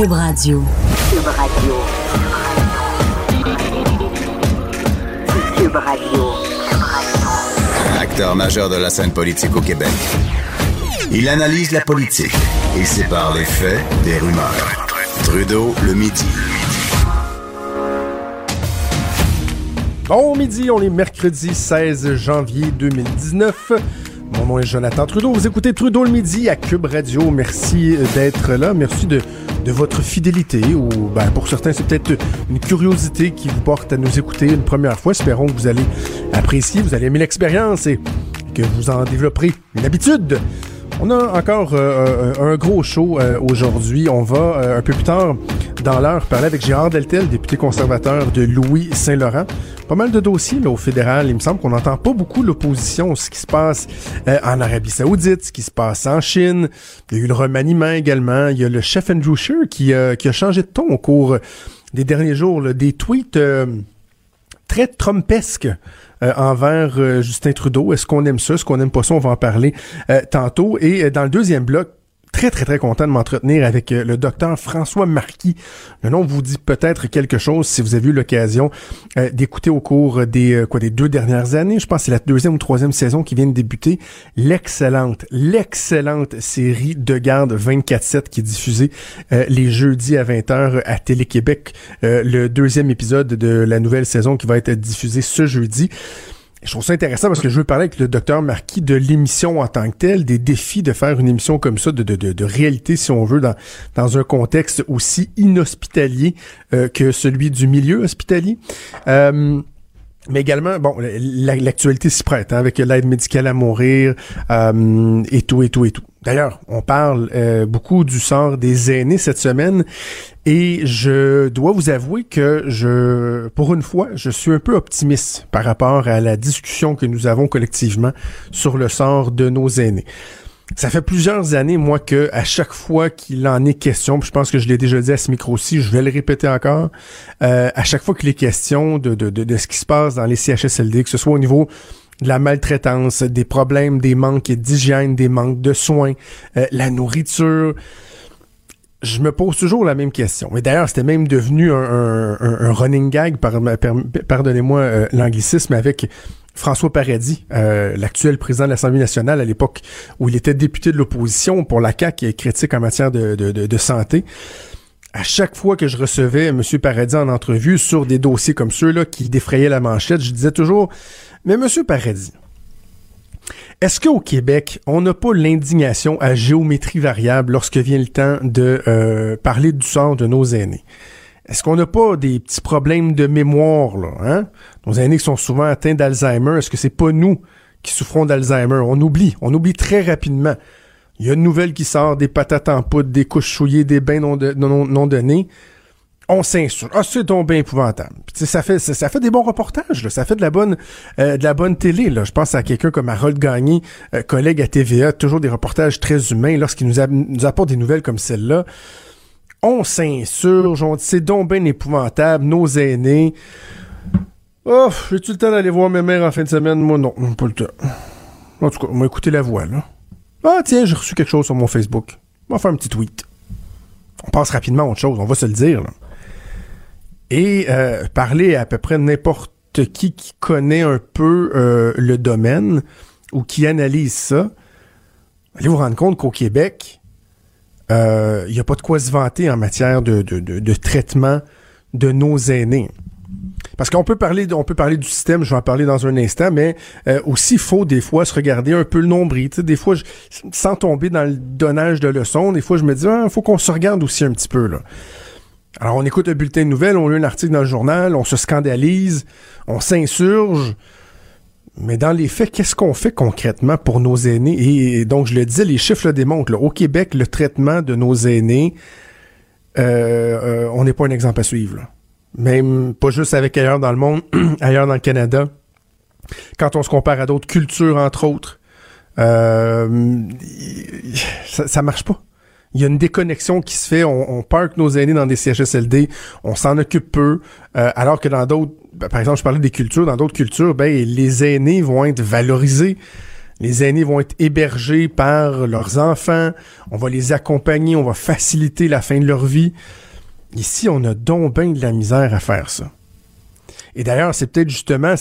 Cube Radio. Cube Radio. Cube Radio. Acteur majeur de la scène politique au Québec. Il analyse la politique et sépare les faits des rumeurs. Trudeau le midi. Bon midi, on est mercredi 16 janvier 2019. Mon nom est Jonathan Trudeau. Vous écoutez Trudeau le midi à Cube Radio. Merci d'être là. Merci de, votre fidélité ou ben, pour certains c'est peut-être une curiosité qui vous porte à nous écouter une première fois. Espérons que vous allez apprécier, vous allez aimer l'expérience et que vous en développerez une habitude. On a encore euh, un gros show euh, aujourd'hui. On va euh, un peu plus tard dans l'heure parler avec Gérard Deltel, député conservateur de Louis-Saint-Laurent. Pas mal de dossiers là, au fédéral. Il me semble qu'on n'entend pas beaucoup l'opposition, ce qui se passe en Arabie Saoudite, ce qui se passe en Chine. Il y a eu le remaniement également. Il y a le chef Andrew Scheer qui, qui a changé de ton au cours des derniers jours. Là, des tweets très Trumpesques euh, envers euh, Justin Trudeau. Est-ce qu'on aime ça? Est-ce qu'on aime pas ça? On va en parler euh, tantôt. Et dans le deuxième bloc, très, très, très content de m'entretenir avec euh, le docteur François Marquis. Le nom vous dit peut-être quelque chose si vous avez eu l'occasion euh, d'écouter au cours des, euh, quoi, des deux dernières années. Je pense que c'est la deuxième ou troisième saison qui vient de débuter. L'excellente, l'excellente série de garde 24-7 qui est diffusée les jeudis à 20h à Télé-Québec. le deuxième épisode de la nouvelle saison qui va être diffusé ce jeudi. Je trouve ça intéressant parce que je veux parler avec le docteur Marquis de l'émission en tant que telle, des défis de faire une émission comme ça, de, de, de, réalité, si on veut, dans, dans un contexte aussi inhospitalier euh, que celui du milieu hospitalier. Euh, mais également, bon, l'actualité s'y prête, hein, avec l'aide médicale à mourir euh, et tout, et tout, et tout. D'ailleurs, on parle euh, beaucoup du sort des aînés cette semaine et je dois vous avouer que je, pour une fois, je suis un peu optimiste par rapport à la discussion que nous avons collectivement sur le sort de nos aînés. Ça fait plusieurs années, moi, que à chaque fois qu'il en est question, je pense que je l'ai déjà dit à ce micro-ci, je vais le répéter encore, euh, à chaque fois qu'il est question de, de, de, de, ce qui se passe dans les CHSLD, que ce soit au niveau de la maltraitance, des problèmes, des manques d'hygiène, des manques de soins, euh, la nourriture, je me pose toujours la même question. Mais d'ailleurs, c'était même devenu un, un, running gag, par, pardonnez-moi euh, l'anglicisme, avec François Paradis, euh, l'actuel président de l'Assemblée nationale à l'époque où il était député de l'opposition pour la CAQ et critique en matière de, santé. À chaque fois que je recevais M. Paradis en entrevue sur des dossiers comme ceux-là qui défrayaient la manchette, je disais toujours, mais M. Paradis, est-ce qu'au Québec, on n'a pas l'indignation à géométrie variable lorsque vient le temps de euh, parler du sort de nos aînés? Est-ce qu'on n'a pas des petits problèmes de mémoire, là, hein? Nos aînés qui sont souvent atteints d'Alzheimer, est-ce que c'est pas nous qui souffrons d'Alzheimer? On oublie, on oublie très rapidement. Il y a une nouvelle qui sort, des patates en poudre, des couches chouillées, des bains non, non, donnés. On s'insulte. Ah, c'est donc bien épouvantable. ça fait ça, fait des bons reportages, ça fait de la bonne euh, de la bonne télé. Je pense à quelqu'un comme Harold Gagné, euh, collègue à TVA, toujours des reportages très humains lorsqu'il nous apporte des nouvelles comme celle-là on s'insurge, on dit c'est donc bien épouvantable, nos aînés. Oh, j'ai-tu le temps d'aller voir mes mères en fin de semaine? Moi, non, pas le temps. En tout cas, on m'a écouté la voix, là. Ah, tiens, j'ai reçu quelque chose sur mon Facebook. On va faire un petit tweet. On passe rapidement à autre chose, on va se le dire, là. Et euh, parler à, peu près n'importe qui qui connaît un peu euh, le domaine ou qui analyse ça, allez vous rendre compte qu'au Québec, il euh, n'y a pas de quoi se vanter en matière de, de, de, traitement de nos aînés. Parce qu'on peut parler, on peut parler du système, je vais en parler dans un instant, mais euh, aussi faut des fois se regarder un peu le nombril. des fois, sans tomber dans le donnage de leçons, des fois je me dis, il ah, faut qu'on se regarde aussi un petit peu là. Alors on écoute un bulletin de nouvelles, on lit un article dans le journal, on se scandalise, on s'insurge. Mais dans les faits, qu'est-ce qu'on fait concrètement pour nos aînés? Et, donc, je le disais, les chiffres le démontrent. Au Québec, le traitement de nos aînés, euh, euh, on n'est pas un exemple à suivre. Même pas juste avec ailleurs dans le monde, ailleurs dans le Canada. Quand on se compare à d'autres cultures, entre autres, euh, ça, ça marche pas. Il y a une déconnexion qui se fait. On, on parque nos aînés dans des CHSLD, on s'en occupe peu, alors que dans d'autres ben, par exemple, je parlais des cultures. Dans d'autres cultures, ben, les aînés vont être valorisés. Les aînés vont être hébergés par leurs enfants. On va les accompagner. On va faciliter la fin de leur vie. Ici, on a donc bien de la misère à faire ça. Et d'ailleurs, c'est peut-être justement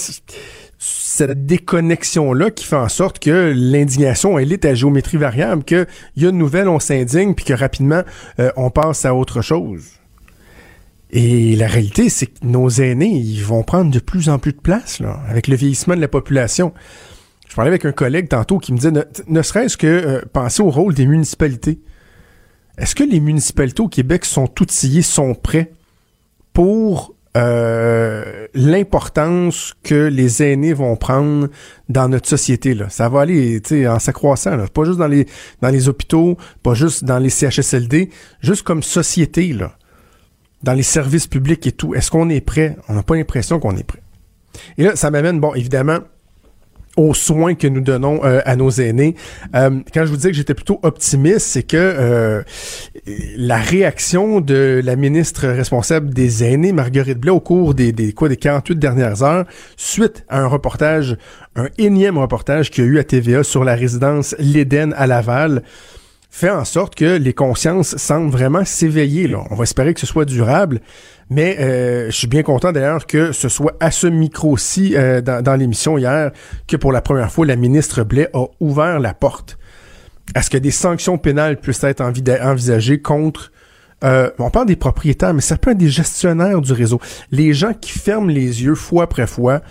cette déconnexion-là qui fait en sorte que l'indignation, elle est à géométrie variable, qu'il y a une nouvelle, on s'indigne, puis que rapidement, euh, on passe à autre chose. Et la réalité, c'est que nos aînés, ils vont prendre de plus en plus de place, là, avec le vieillissement de la population. Je parlais avec un collègue tantôt qui me disait, ne, serait-ce que euh, penser au rôle des municipalités. Est-ce que les municipalités au Québec sont outillées, sont prêts pour euh, l'importance que les aînés vont prendre dans notre société là. Ça va aller en s'accroissant là, pas juste dans les dans les hôpitaux, pas juste dans les CHSLD, juste comme société là. Dans les services publics et tout. Est-ce qu'on est prêt? On n'a pas l'impression qu'on est prêt. Et là ça m'amène bon évidemment aux soins que nous donnons euh, à nos aînés. Euh, quand je vous dis que j'étais plutôt optimiste, c'est que euh, la réaction de la ministre responsable des aînés, Marguerite Blais, au cours des, des quoi des 48 dernières heures, suite à un reportage, un énième reportage qu'il y a eu à TVA sur la résidence L'Éden à Laval, fait en sorte que les consciences semblent vraiment s'éveiller. On va espérer que ce soit durable. Mais euh, je suis bien content d'ailleurs que ce soit à ce micro-ci euh, dans, l'émission hier que pour la première fois, la ministre Blais a ouvert la porte à ce que des sanctions pénales puissent être envisagées contre euh, on parle des propriétaires, mais ça peut être des gestionnaires du réseau. Les gens qui ferment les yeux fois après fois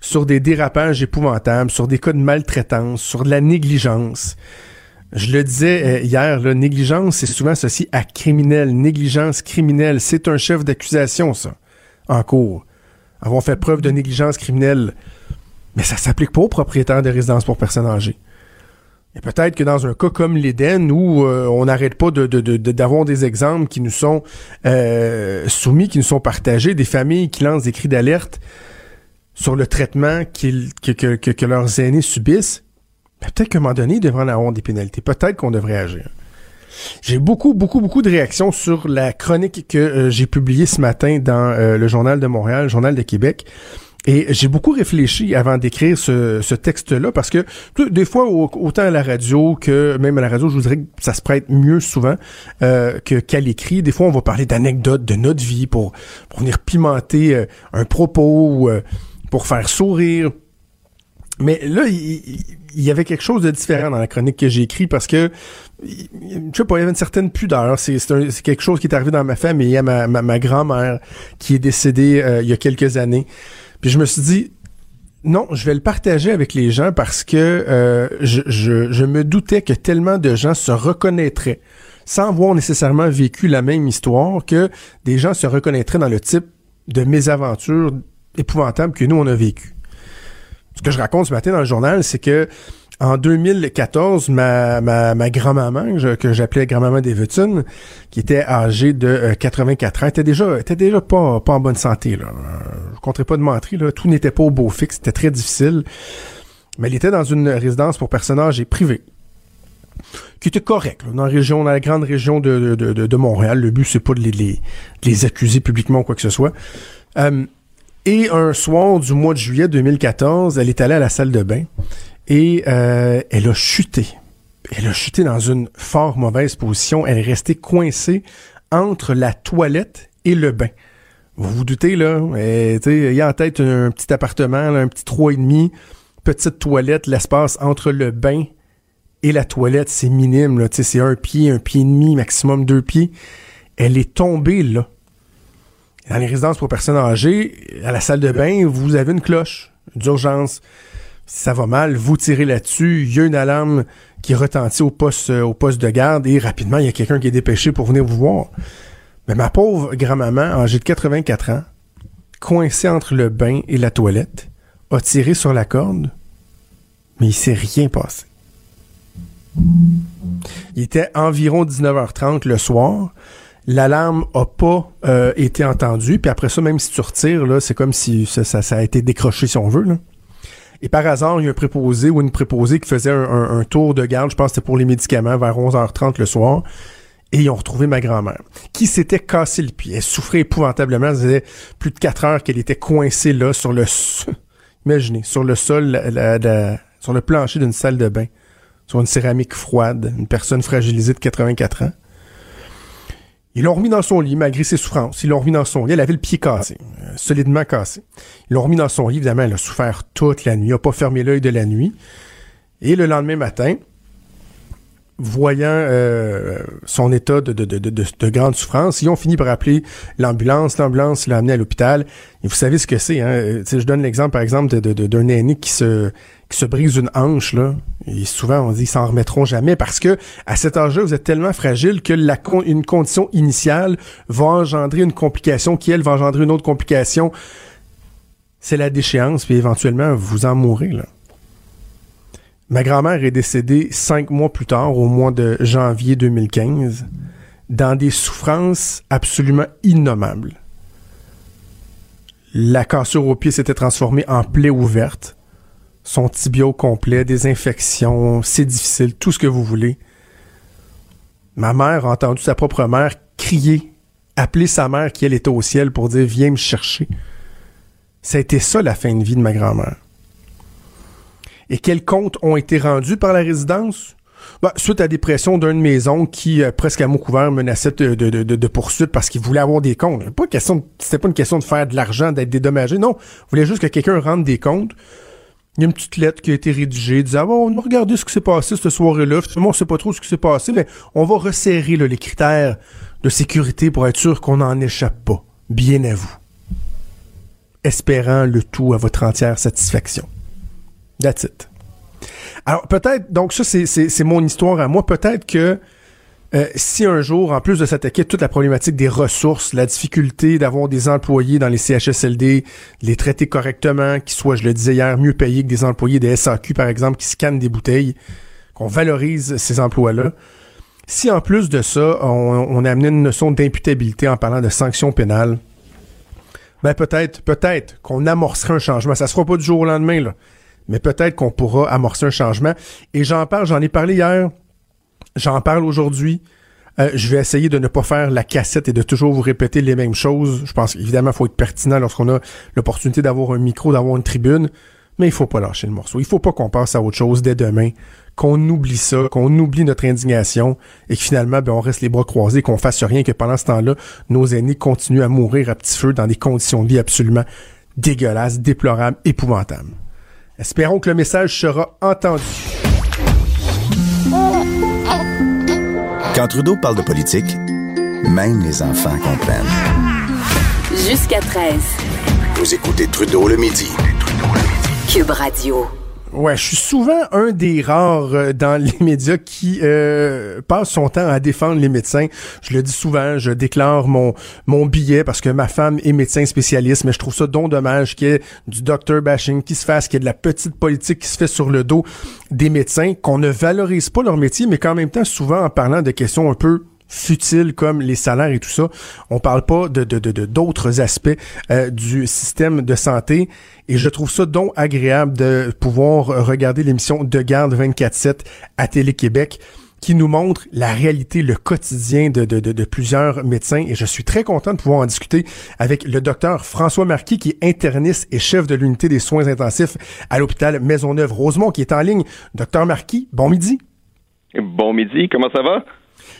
sur des dérapages épouvantables, sur des cas de maltraitance, sur de la négligence. Je le disais euh, hier, la négligence, c'est souvent associé à criminel. Négligence criminelle, c'est un chef d'accusation, ça, en cours. Avoir fait preuve de négligence criminelle. Mais ça s'applique pas aux propriétaires de résidences pour personnes âgées. Et peut-être que dans un cas comme l'Éden, où euh, on n'arrête pas d'avoir des exemples qui nous sont euh, soumis, qui nous sont partagés, des familles qui lancent des cris d'alerte sur le traitement que leurs aînés subissent, peut-être qu'à un moment donné, il devrait en avoir des pénalités. Peut-être qu'on devrait agir. J'ai beaucoup, beaucoup, beaucoup de réactions sur la chronique que euh, j'ai publiée ce matin dans euh, le Journal de Montréal, le Journal de Québec. Et j'ai beaucoup réfléchi avant d'écrire ce, texte-là parce que des fois, autant à la radio que même à la radio, je voudrais que ça se prête mieux souvent euh, qu'à l'écrit. Des fois, on va parler d'anecdotes de notre vie pour, pour venir pimenter un propos ou pour faire sourire. Mais là, il, y avait quelque chose de différent dans la chronique que j'ai écrite parce que, je sais pas, il y avait une certaine pudeur. C'est quelque chose qui est arrivé dans ma famille. Il y a ma, ma, grand-mère qui est décédée euh, il y a quelques années. Puis je me suis dit, non, je vais le partager avec les gens parce que euh, je, je, je me doutais que tellement de gens se reconnaîtraient sans avoir nécessairement vécu la même histoire que des gens se reconnaîtraient dans le type de mésaventures épouvantables que nous on a vécu ce que je raconte ce matin dans le journal, c'est que en 2014, ma, ma, ma grand-maman, que j'appelais grand-maman Davidson, qui était âgée de 84 euh, ans, était déjà, était déjà pas, pas en bonne santé. Là. Je compterai pas de mentir, là. tout n'était pas au beau fixe, c'était très difficile. Mais elle était dans une résidence pour personnes âgées privée qui était correct, dans la région, dans la grande région de, de, de, de Montréal. Le but, c'est pas de les, les, les, accuser publiquement ou quoi que ce soit. Euh, et un soir du mois de juillet 2014, elle est allée à la salle de bain et euh, elle a chuté. Elle a chuté dans une fort mauvaise position. Elle est restée coincée entre la toilette et le bain. Vous vous doutez, là, il y a en tête un, petit appartement, un petit trois et demi, petite toilette, l'espace entre le bain et la toilette, c'est minime, là, c'est un pied, un pied et demi, maximum deux pieds. Elle est tombée là. Dans les résidences pour personnes âgées, à la salle de bain, vous avez une cloche d'urgence. Si ça va mal, vous tirez là-dessus, il y a une alarme qui retentit au poste, euh, au poste de garde et rapidement, il y a quelqu'un qui est dépêché pour venir vous voir. Mais ma pauvre grand-maman, âgée de 84 ans, coincée entre le bain et la toilette, a tiré sur la corde, mais il s'est rien passé. Il était environ 19h30 le soir l'alarme a pas euh, été entendue. Puis après ça, même si tu retires, c'est comme si ça, ça, a été décroché, si on veut. Et par hasard, il y a un préposé ou une préposée qui faisait un, tour de garde, je pense que c'était pour les médicaments, vers 11h30 le soir. Et ils ont retrouvé ma grand-mère, qui s'était cassé le pied. Elle souffrait épouvantablement. Ça faisait plus de quatre heures qu'elle était coincée là, sur le... Imaginez, sur le sol, sur le plancher d'une salle de bain, sur une céramique froide, une personne fragilisée de 84 ans. Ils l'ont remis dans son lit, malgré ses souffrances. Ils l'ont remis dans son lit. Elle avait le pied cassé, euh, solidement cassé. Ils l'ont remis dans son lit. Évidemment, elle a souffert toute la nuit. Elle n'a pas fermé l'œil de la nuit. Et le lendemain matin, voyant euh, son état de, de, de, de, grande souffrance, ils ont fini par appeler l'ambulance. L'ambulance l'a amené à l'hôpital. Et vous savez ce que c'est. Hein? Euh, je donne l'exemple, par exemple, d'un aîné qui se, qui se brise une hanche. Là. Et souvent, on dit qu'ils s'en remettront jamais parce que à cet âge-là, vous êtes tellement fragile que la une condition initiale va engendrer une complication qui, elle, va engendrer une autre complication. C'est la déchéance, puis éventuellement, vous en mourrez. Là. Ma grand-mère est décédée cinq mois plus tard, au mois de janvier 2015, dans des souffrances absolument innommables. La cassure au pied s'était transformée en plaie ouverte. Son tibia complet, des infections, c'est difficile, tout ce que vous voulez. Ma mère a entendu sa propre mère crier, appeler sa mère qui elle était au ciel pour dire viens me chercher. Ça a été ça la fin de vie de ma grand-mère. Et quels comptes ont été rendus par la résidence? Ben, suite à des pressions d'une maison qui, euh, presque à mot couvert, menaçait de, de, poursuite parce qu'il voulait avoir des comptes. Pas c'était pas une question de faire de l'argent, d'être dédommagé. Non, il voulait juste que quelqu'un rende des comptes. Il y a une petite lettre qui a été rédigée disant ah, bon, regardez ce qui s'est passé cette soirée-là. Finalement, on sait pas trop ce qui s'est passé, mais on va resserrer les critères de sécurité pour être sûr qu'on n'en échappe pas. Bien à vous. Espérant le tout à votre entière satisfaction. That's it. Alors peut-être, donc ça c'est mon histoire à moi, peut-être que euh, si un jour, en plus de s'attaquer toute la problématique des ressources, la difficulté d'avoir des employés dans les CHSLD, les traiter correctement, qu'ils soient, je le disais hier, mieux payés que des employés des SAQ, par exemple, qui scannent des bouteilles, qu'on valorise ces emplois-là. Si en plus de ça, on, on a amené une notion d'imputabilité en parlant de sanctions pénales, ben peut-être, peut-être qu'on amorcerait un changement. Ça se fera pas du jour au lendemain, là mais peut-être qu'on pourra amorcer un changement. Et j'en parle, j'en ai parlé hier, j'en parle aujourd'hui. Euh, je vais essayer de ne pas faire la cassette et de toujours vous répéter les mêmes choses. Je pense qu'évidemment, il faut être pertinent lorsqu'on a l'opportunité d'avoir un micro, d'avoir une tribune, mais il faut pas lâcher le morceau. Il faut pas qu'on passe à autre chose dès demain, qu'on oublie ça, qu'on oublie notre indignation et que finalement, ben, on reste les bras croisés, qu'on fasse rien, que pendant ce temps-là, nos aînés continuent à mourir à petit feu dans des conditions de vie absolument dégueulasses, déplorables, épouvantables. Espérons que le message sera entendu. Quand Trudeau parle de politique, même les enfants comprennent. Jusqu'à 13. Vous écoutez Trudeau le midi. Cube Radio. Ouais, je suis souvent un des rares euh, dans les médias qui euh, passe son temps à défendre les médecins. Je le dis souvent, je déclare mon mon billet parce que ma femme est médecin spécialiste, mais je trouve ça donc dommage qu'il y ait du doctor bashing qui se fasse, qu'il y ait de la petite politique qui se fait sur le dos des médecins, qu'on ne valorise pas leur métier, mais qu'en même temps, souvent en parlant de questions un peu futiles comme les salaires et tout ça. On parle pas de d'autres aspects euh, du système de santé et je trouve ça donc agréable de pouvoir regarder l'émission De Garde 24/7 à Télé-Québec qui nous montre la réalité, le quotidien de, de, de, plusieurs médecins. Et je suis très content de pouvoir en discuter avec le docteur François Marquis, qui est interniste et chef de l'unité des soins intensifs à l'hôpital Maisonneuve-Rosemont, qui est en ligne. Docteur Marquis, bon midi. Bon midi, comment ça va?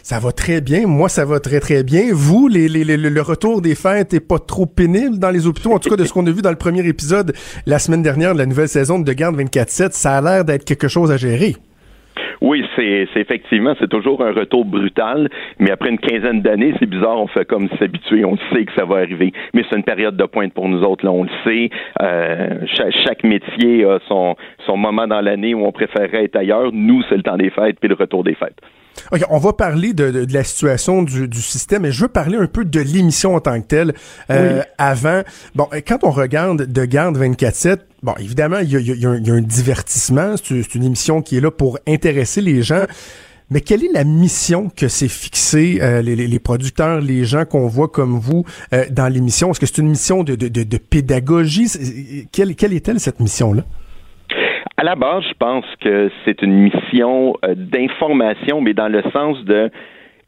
Ça va très bien. Moi, ça va très, très bien. Vous, le retour des fêtes est pas trop pénible dans les hôpitaux. En tout cas, de ce qu'on a vu dans le premier épisode la semaine dernière de la nouvelle saison de Garde 24-7, ça a l'air d'être quelque chose à gérer. Oui, c'est effectivement, c'est toujours un retour brutal, mais après une quinzaine d'années, c'est bizarre, on fait comme s'habituer, on sait que ça va arriver. Mais c'est une période de pointe pour nous autres, là, on le sait. Euh, chaque, métier a son, son moment dans l'année où on préférerait être ailleurs. Nous, c'est le temps des fêtes puis le retour des fêtes. OK, on va parler de, la situation du, système, mais je veux parler un peu de l'émission en tant que telle. Euh, avant, bon, quand on regarde De Garde 24-7, bon, évidemment, il y a, un, divertissement. C'est une émission qui est là pour intéresser les gens. Mais quelle est la mission que s'est fixée euh, les, producteurs, les gens qu'on voit comme vous euh, dans l'émission? Est-ce que c'est une mission de, de pédagogie? Quelle, quelle est-elle, cette mission-là? À la base, je pense que c'est une mission euh, d'information, mais dans le sens de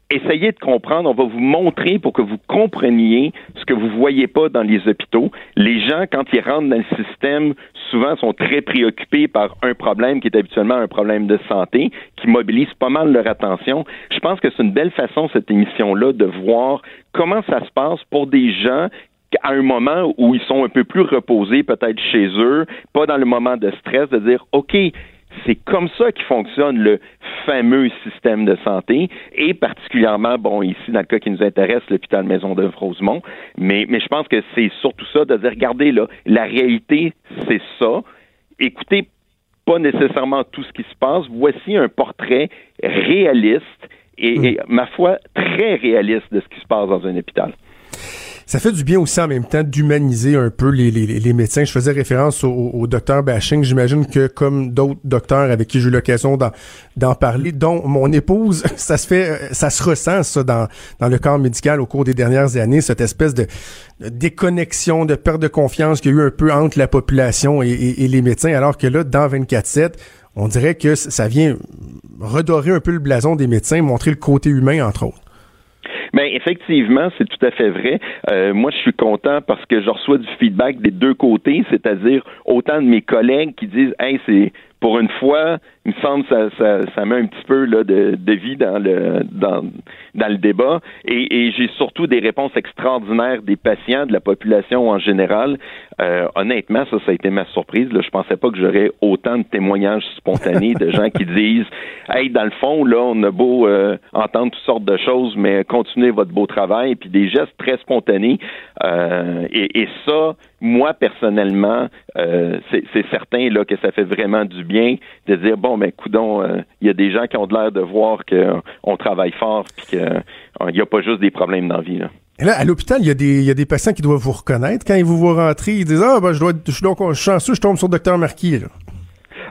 essayez de comprendre, on va vous montrer pour que vous compreniez ce que vous voyez pas dans les hôpitaux. Les gens, quand ils rentrent dans le système, souvent sont très préoccupés par un problème qui est habituellement un problème de santé, qui mobilise pas mal leur attention. Je pense que c'est une belle façon, cette émission-là, de voir comment ça se passe pour des gens à un moment où ils sont un peu plus reposés, peut-être chez eux, pas dans le moment de stress, de dire, OK, c'est comme ça qui fonctionne le fameux système de santé et particulièrement, bon, ici, dans le cas qui nous intéresse, l'hôpital Maison de Rosemont. Mais, mais je pense que c'est surtout ça de dire, regardez là, la réalité, c'est ça. Écoutez pas nécessairement tout ce qui se passe. Voici un portrait réaliste et, et ma foi, très réaliste de ce qui se passe dans un hôpital ça fait du bien aussi en même temps d'humaniser un peu les, les, médecins. Je faisais référence au, docteur Bashing. J'imagine que comme d'autres docteurs avec qui j'ai eu l'occasion d'en parler, dont mon épouse, ça se fait, ça se ressent ça dans, dans le corps médical au cours des dernières années, cette espèce de, déconnexion, de perte de confiance qu'il y a eu un peu entre la population et les médecins, alors que là, dans 24-7, on dirait que ça vient redorer un peu le blason des médecins, montrer le côté humain, entre autres. Bien, effectivement, c'est tout à fait vrai. Euh, moi, je suis content parce que je reçois du feedback des deux côtés, c'est-à-dire autant de mes collègues qui disent Hey, c'est pour une fois, il me semble que ça, ça, ça met un petit peu là, de, de vie dans le dans, dans le débat. Et, et j'ai surtout des réponses extraordinaires des patients, de la population en général. Euh, honnêtement, ça, ça a été ma surprise. Là. Je pensais pas que j'aurais autant de témoignages spontanés de gens qui disent Hey, dans le fond, là, on a beau euh, entendre toutes sortes de choses, mais continuez votre beau travail, puis des gestes très spontanés. Euh, et, et ça, moi personnellement, euh, c'est certain là que ça fait vraiment du bien de dire bon, ben coudon, euh, il y a des gens qui ont l'air de voir qu'on travaille fort puis qu'il euh, n'y a pas juste des problèmes dans la vie. Là. Et là, à l'hôpital, il y, a des, y a des patients qui doivent vous reconnaître. Quand ils vous voient rentrer, ils disent Ah, ben, je, dois je suis donc chanceux, je tombe sur le docteur Marquis. Là.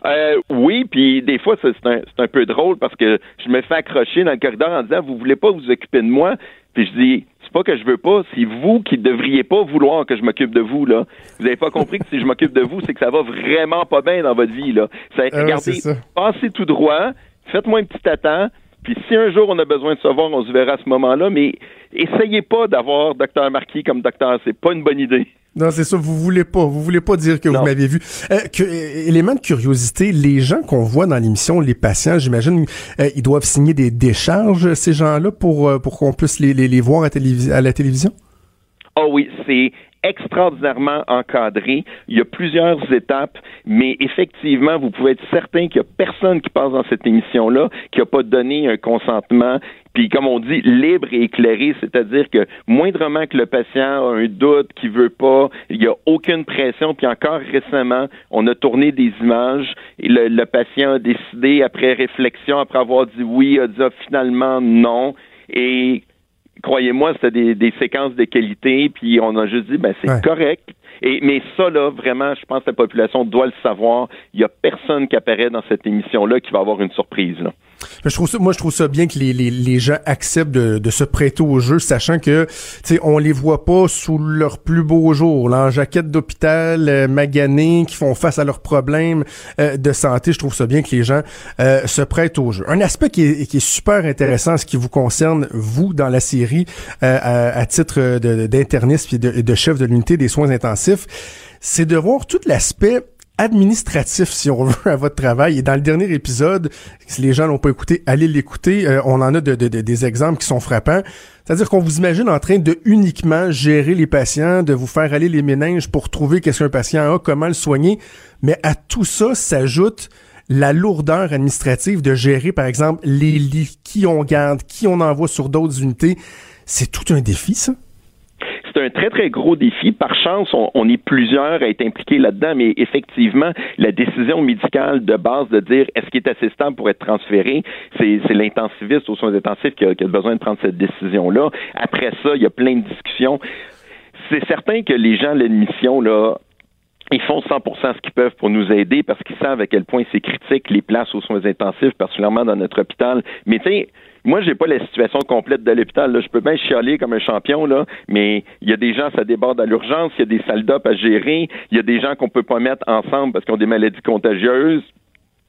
Euh, oui, puis des fois, c'est un, un peu drôle parce que je me fais accrocher dans le corridor en disant Vous voulez pas vous occuper de moi Puis je dis pas que je veux pas, c'est vous qui devriez pas vouloir que je m'occupe de vous là. Vous avez pas compris que si je m'occupe de vous, c'est que ça va vraiment pas bien dans votre vie là. Ça, Ah regardez, ça. passez tout droit, faites-moi un petit attend, puis si un jour on a besoin de savoir, on se verra à ce moment-là, mais essayez pas d'avoir docteur Marquis comme docteur, c'est pas une bonne idée. Non, c'est ça, vous voulez pas, vous voulez pas dire que Non. vous m'avez vu. Euh, que, euh, élément de curiosité, les gens qu'on voit dans l'émission, les patients, j'imagine, euh, ils doivent signer des décharges, ces gens-là, pour, pour qu'on puisse les, les, les voir à, télévis- à la télévision? Oh oui, c'est extraordinairement encadré. Il y a plusieurs étapes, mais effectivement, vous pouvez être certain qu'il n'y a personne qui passe dans cette émission-là qui n'a pas donné un consentement. Puis, comme on dit, libre et éclairé, c'est-à-dire que moindrement que le patient a un doute, qu'il veut pas, il n'y a aucune pression. Puis encore récemment, on a tourné des images et le, patient a décidé, après réflexion, après avoir dit oui, a dit ah, finalement non. Et croyez-moi, c'était des, des séquences de qualité, puis on a juste dit, ben c'est Ouais. correct. Et, mais ça, là, vraiment, je pense que la population doit le savoir. Il n'y a personne qui apparaît dans cette émission-là qui va avoir une surprise. Là. Je trouve ça, moi, je trouve ça bien que les, les, les gens acceptent de, de se prêter au jeu, sachant que, tu sais, on les voit pas sous leur plus beau jour, là, en jaquette d'hôpital, euh, maganés, qui font face à leurs problèmes euh, de santé. Je trouve ça bien que les gens euh, se prêtent au jeu. Un aspect qui est, qui est super intéressant, ce qui vous concerne, vous, dans la série, euh, à, à titre d'interniste et de, de chef de l'unité des soins intensifs, c'est de voir tout l'aspect administratif, si on veut, à votre travail. Et dans le dernier épisode, si les gens l'ont pas écouté, allez l'écouter. Euh, on en a de, de- de- des exemples qui sont frappants. C'est-à-dire qu'on vous imagine en train de uniquement gérer les patients, de vous faire aller les méninges pour trouver qu'est-ce qu'un patient a, comment le soigner. Mais à tout ça s'ajoute la lourdeur administrative de gérer, par exemple, les lits, qui on garde, qui on envoie sur d'autres unités. C'est tout un défi, ça. C'est un très, très gros défi. Par chance, on, est plusieurs à être impliqués là-dedans, mais effectivement, la décision médicale de base de dire est-ce qu'il est assez stable pour être transféré, c'est l'intensiviste aux soins intensifs qui a, besoin de prendre cette décision-là. Après ça, il y a plein de discussions. C'est certain que les gens à l'admission, là, ils font 100% ce qu'ils peuvent pour nous aider parce qu'ils savent à quel point c'est critique les places aux soins intensifs, particulièrement dans notre hôpital. Mais tu sais, moi, j'ai pas la situation complète de l'hôpital. là. Je peux bien chialer comme un champion, là, mais il y a des gens, ça déborde à l'urgence, il y a des salles d'op à gérer, il y a des gens qu'on peut pas mettre ensemble parce qu'ils ont des maladies contagieuses.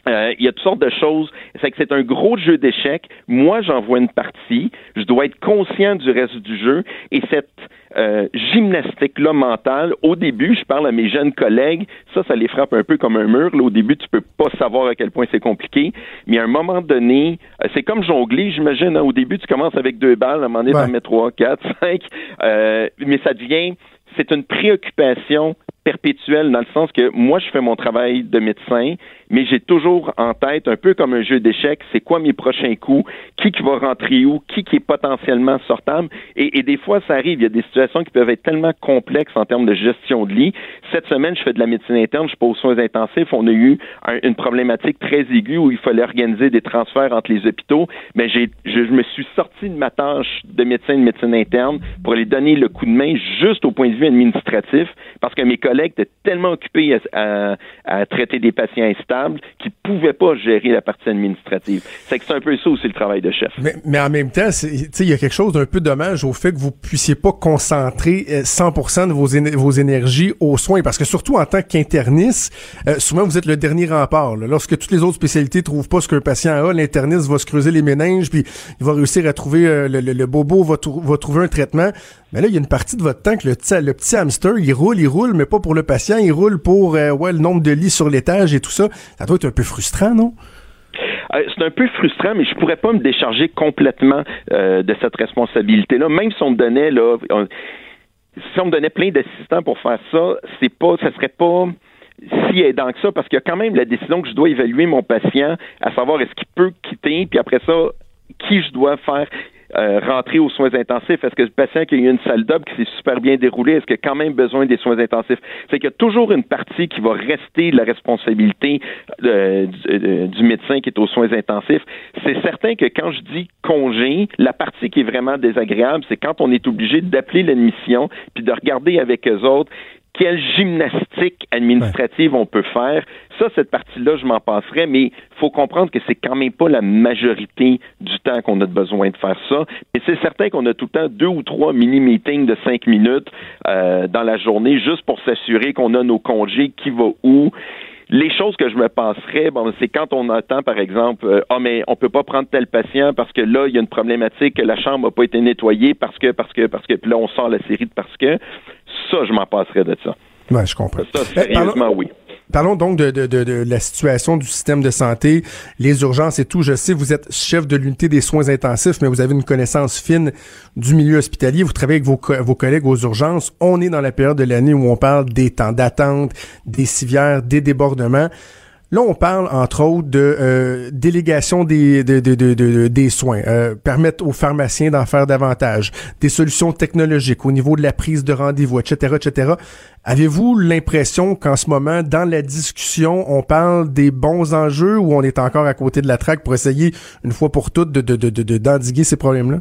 Euh, il y a toutes sortes de choses. C'est que c'est un gros jeu d'échecs. Moi, j'envoie une partie. Je dois être conscient du reste du jeu. Et cette euh, gymnastique-là mentale, au début, je parle à mes jeunes collègues, ça, ça les frappe un peu comme un mur. Là, au début, tu peux pas savoir à quel point c'est compliqué. Mais à un moment donné, euh, c'est comme jongler, j'imagine. Hein. au début, tu commences avec deux balles. À un moment donné, tu en mets trois, quatre, cinq. mais ça devient c'est une préoccupation perpétuelle dans le sens que moi, je fais mon travail de médecin, mais j'ai toujours en tête, un peu comme un jeu d'échecs, c'est quoi mes prochains coups, qui qui va rentrer où, qui qui est potentiellement sortable. Et, des fois, ça arrive, il y a des situations qui peuvent être tellement complexes en termes de gestion de lit. Cette semaine, je fais de la médecine interne, je pose soins intensifs. On a eu une problématique très aiguë où il fallait organiser des transferts entre les hôpitaux. Mais je, me suis sorti de ma tâche de médecin de médecine interne pour aller donner le coup de main juste au point de vue administratif parce que mes collègues étaient tellement occupés à, à traiter des patients instables ne pouvaient pas gérer la partie administrative. C'est que c'est un peu ça aussi le travail de chef. Mais, mais en même temps, il y a quelque chose d'un peu dommage au fait que vous puissiez pas concentrer 100% euh, de vos, énergies aux soins parce que surtout en tant qu'interniste, euh, souvent vous êtes le dernier rempart. Lorsque toutes les autres spécialités trouvent pas ce qu'un patient a, l'interniste va se creuser les méninges puis il va réussir à trouver euh, le, le, bobo va, trouver un traitement. Mais là, il y a une partie de votre temps que le, le petit hamster, il roule, il roule, mais pas pour le patient, il roule pour ouais, le nombre de lits sur l'étage et tout ça. Ça doit être un peu frustrant, non? Euh, c'est un peu frustrant, mais je pourrais pas me décharger complètement euh, de cette responsabilité-là. Même si on me donnait là, si on donnait plein d'assistants pour faire ça, c'est pas, ça serait pas si aidant que ça, parce qu'il y a quand même la décision que je dois évaluer mon patient, à savoir est-ce qu'il peut quitter, puis après ça, qui je dois faire euh, rentrer aux soins intensifs? Est-ce que le patient qui a eu une salle d'op qui s'est super bien déroulée, est-ce qu'il a quand même besoin des soins intensifs? C'est qu'il y a toujours une partie qui va rester de la responsabilité euh, euh, du, médecin qui est aux soins intensifs. C'est certain que quand je dis congé, la partie qui est vraiment désagréable, c'est quand on est obligé d'appeler l'admission puis de regarder avec eux autres quelle gymnastique administrative on peut faire. Ça, cette partie-là, je m'en passerai, mais il faut comprendre que c'est quand même pas la majorité du temps qu'on a besoin de faire ça. Et c'est certain qu'on a tout le temps deux ou trois mini-meetings de cinq minutes euh, dans la journée juste pour s'assurer qu'on a nos congés, qui va où. Les choses que je me passerais, bon, c'est quand on attend, par exemple, euh, ah, mais on peut pas prendre tel patient parce que là, il y a une problématique, que la chambre n'a pas été nettoyée parce que, parce que, parce que, puis là, on sort la série de parce que. Ça, je m'en passerais de ça. Ouais, je comprends. Ça, sérieusement, oui. Parlons donc de, de, de, de, la situation du système de santé, les urgences et tout. Je sais, vous êtes chef de l'unité des soins intensifs, mais vous avez une connaissance fine du milieu hospitalier. Vous travaillez avec vos, vos collègues aux urgences. On est dans la période de l'année où on parle des temps d'attente, des civières, des débordements. Là, on parle, entre autres, de euh, délégation des, des soins, euh, permettre aux pharmaciens d'en faire davantage, des solutions technologiques au niveau de la prise de rendez-vous, etc., etc. Avez-vous l'impression qu'en ce moment, dans la discussion, on parle des bons enjeux ou on est encore à côté de la traque pour essayer, une fois pour toutes, de, d'endiguer ces problèmes-là?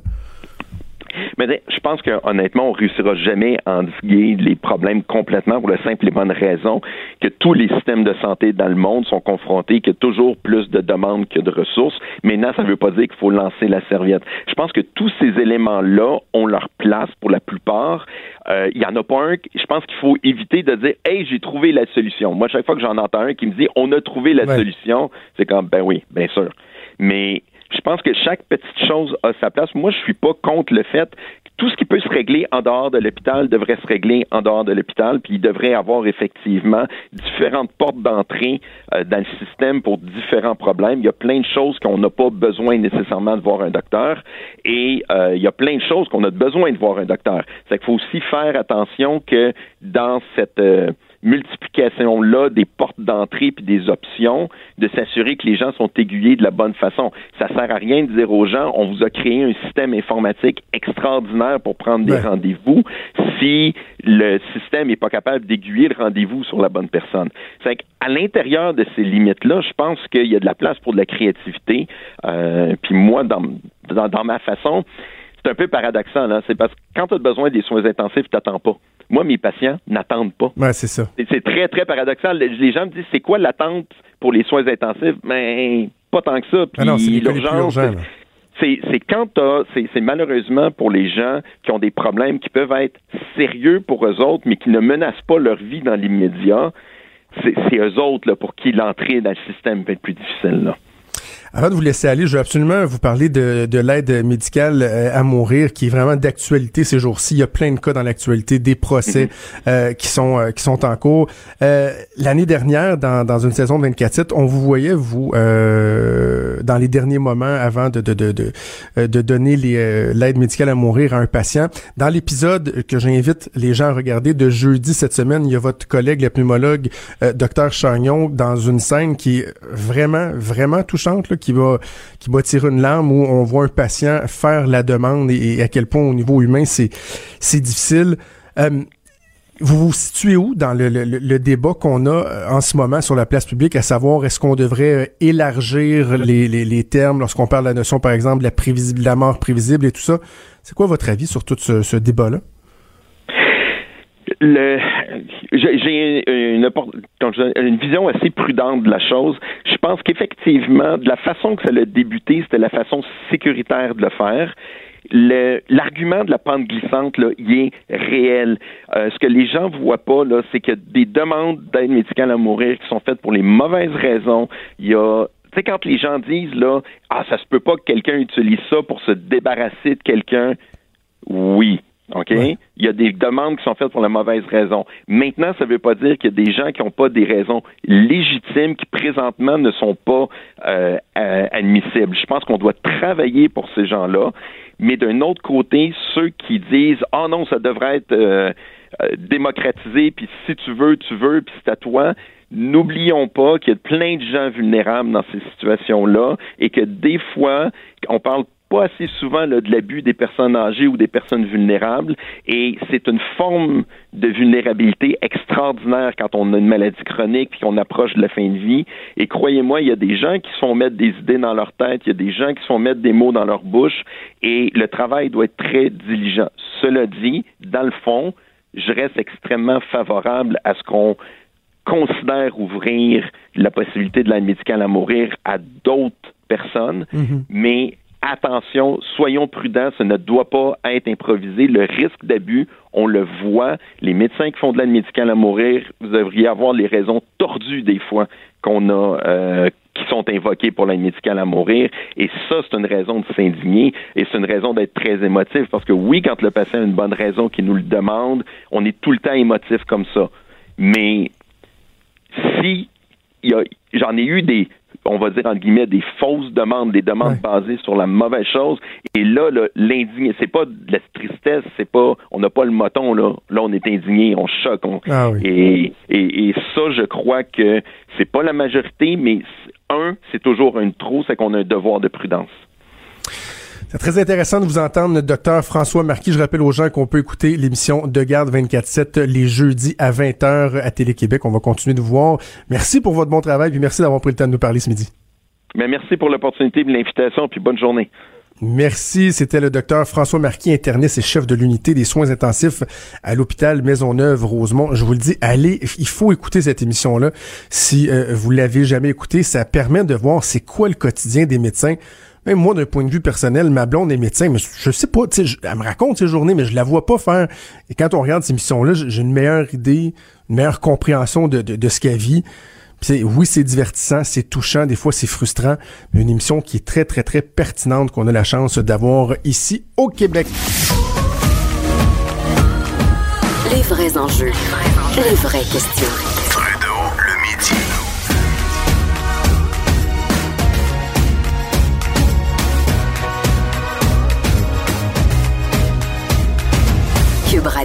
Mais je pense que honnêtement, on réussira jamais à endiguer les problèmes complètement pour la simple et bonne raison que tous les systèmes de santé dans le monde sont confrontés, qu'il y a toujours plus de demandes que de ressources. Maintenant, ça ne veut pas dire qu'il faut lancer la serviette. Je pense que tous ces éléments-là ont leur place pour la plupart. Euh, il y en a pas un. Je pense qu'il faut éviter de dire Hey, j'ai trouvé la solution. Moi, chaque fois que j'en entends un qui me dit On a trouvé la solution, c'est comme Ben oui, bien sûr. Mais je pense que chaque petite chose a sa place. Moi, je suis pas contre le fait que tout ce qui peut se régler en dehors de l'hôpital devrait se régler en dehors de l'hôpital, puis il devrait avoir effectivement différentes portes d'entrée euh, dans le système pour différents problèmes. Il y a plein de choses qu'on n'a pas besoin nécessairement de voir un docteur, et euh, il y a plein de choses qu'on a besoin de voir un docteur. C'est qu'il faut aussi faire attention que dans cette euh, multiplication-là des portes d'entrée puis des options, de s'assurer que les gens sont aiguillés de la bonne façon. Ça sert à rien de dire aux gens, on vous a créé un système informatique extraordinaire pour prendre des rendez-vous si le système n'est pas capable d'aiguiller le rendez-vous sur la bonne personne. C'est à l'intérieur de ces limites-là, je pense qu'il y a de la place pour de la créativité. Euh, puis moi, dans, dans, ma façon, c'est un peu paradoxal. Hein? C'est parce que quand tu as besoin des soins intensifs, tu n'attends pas. Moi, mes patients n'attendent pas. Ouais, c'est ça. C'est très, très paradoxal. Les gens me disent, c'est quoi l'attente pour les soins intensifs? Mais ben, pas tant que ça. Puis ah l'urgence, c'est quand c'est malheureusement pour les gens qui ont des problèmes qui peuvent être sérieux pour eux autres, mais qui ne menacent pas leur vie dans l'immédiat c'est eux autres là, pour qui l'entrée dans le système va être plus difficile. Là. Avant de vous laisser aller, je veux absolument vous parler de, de l'aide médicale euh, à mourir, qui est vraiment d'actualité ces jours-ci. Il y a plein de cas dans l'actualité, des procès mhm. euh, qui sont euh, qui sont en cours. L'année dernière, dans, dans une saison de 24 on vous voyait vous dans les derniers moments avant de de de de, de donner l'aide médicale à mourir à un patient. Dans l'épisode que j'invite les gens à regarder de jeudi cette semaine, il y a votre collègue, le pneumologue, docteur Chagnon, dans une scène qui est vraiment vraiment touchante. Là, qui va qui va tirer une larme où on voit un patient faire la demande et, à quel point au niveau humain c'est c'est difficile. Euh, vous vous situez où dans le, le, débat qu'on a euh, en ce moment sur la place publique, à savoir est-ce qu'on devrait euh, élargir les, les, termes lorsqu'on parle de la notion, par exemple, de la, la mort prévisible et tout ça? C'est quoi votre avis sur tout ce, ce débat-là? Le, j'ai une, une, vision assez prudente de la chose. Je pense qu'effectivement, de la façon que ça a débuté, c'était la façon sécuritaire de le faire. L'argument de la pente glissante, là, il est réel. Euh, ce que les gens voient pas, là, c'est que des demandes d'aide médicale à mourir qui sont faites pour les mauvaises raisons. Il y a tu sais, quand les gens disent, là, ah, ça se peut pas que quelqu'un utilise ça pour se débarrasser de quelqu'un, oui, OK? Il y a des demandes qui sont faites pour la mauvaise raison. Maintenant, ça ne veut pas dire qu'il y a des gens qui n'ont pas des raisons légitimes qui présentement ne sont pas euh, euh, admissibles. Je pense qu'on doit travailler pour ces gens-là. Mais d'un autre côté, ceux qui disent Oh non, ça devrait être euh, démocratisé, puis si tu veux, tu veux, puis c'est à toi. N'oublions pas qu'il y a plein de gens vulnérables dans ces situations-là et que des fois, on parle pas assez souvent de l'abus des personnes âgées ou des personnes vulnérables. Et c'est une forme de vulnérabilité extraordinaire quand on a une maladie chronique puis qu'on approche de la fin de vie. Et croyez-moi il y a des gens qui se font mettre des idées dans leur tête il y a des gens qui se font mettre des mots dans leur bouche et le travail doit être très diligent. Cela dit dans le fond je reste extrêmement favorable à ce qu'on considère ouvrir la possibilité de l'aide médicale à mourir à d'autres personnes, mm-hmm. mais attention, soyons prudents, ça ne doit pas être improvisé. Le risque d'abus, on le voit. Les médecins qui font de l'aide médicale à mourir, vous devriez avoir les raisons tordues des fois qu'on a, euh, qui sont invoquées pour l'aide médicale à mourir. Et ça, c'est une raison de s'indigner et c'est une raison d'être très émotif parce que oui, quand le patient a une bonne raison qui nous le demande, on est tout le temps émotif comme ça. Mais si j'en ai eu des on va dire entre guillemets des fausses demandes, des demandes basées sur la mauvaise chose. Et là, l'indigné, c'est pas de la tristesse, c'est pas, on n'a pas le moton là. Là, on est indigné, on choque. Ah et, et, ça, je crois que c'est pas la majorité, mais un, c'est toujours un trop, c'est qu'on a un devoir de prudence. C'est très intéressant de vous entendre, docteur François Marquis. Je rappelle aux gens qu'on peut écouter l'émission de garde 24-7 les jeudis à 20h à Télé-Québec. On va continuer de vous voir. Merci pour votre bon travail, puis merci d'avoir pris le temps de nous parler ce midi. Mais merci pour l'opportunité de l'invitation, puis bonne journée. Merci. C'était le docteur François Marquis, interniste et chef de l'unité des soins intensifs à l'hôpital Maisonneuve-Rosemont. Je vous le dis, allez, il faut écouter cette émission-là. Si euh, vous l'avez jamais écouté, ça permet de voir c'est quoi le quotidien des médecins même moi, d'un point de vue personnel, ma blonde est médecin, mais je sais pas, tu sais, elle me raconte ses journées, mais je la vois pas faire. Et quand on regarde ces missions-là, j'ai une meilleure idée, une meilleure compréhension de, de, ce qu'elle vit. Puis oui, c'est divertissant, c'est touchant, des fois c'est frustrant, mais une émission qui est très, très, très pertinente qu'on a la chance d'avoir ici au Québec. Les vrais enjeux, les vraies questions.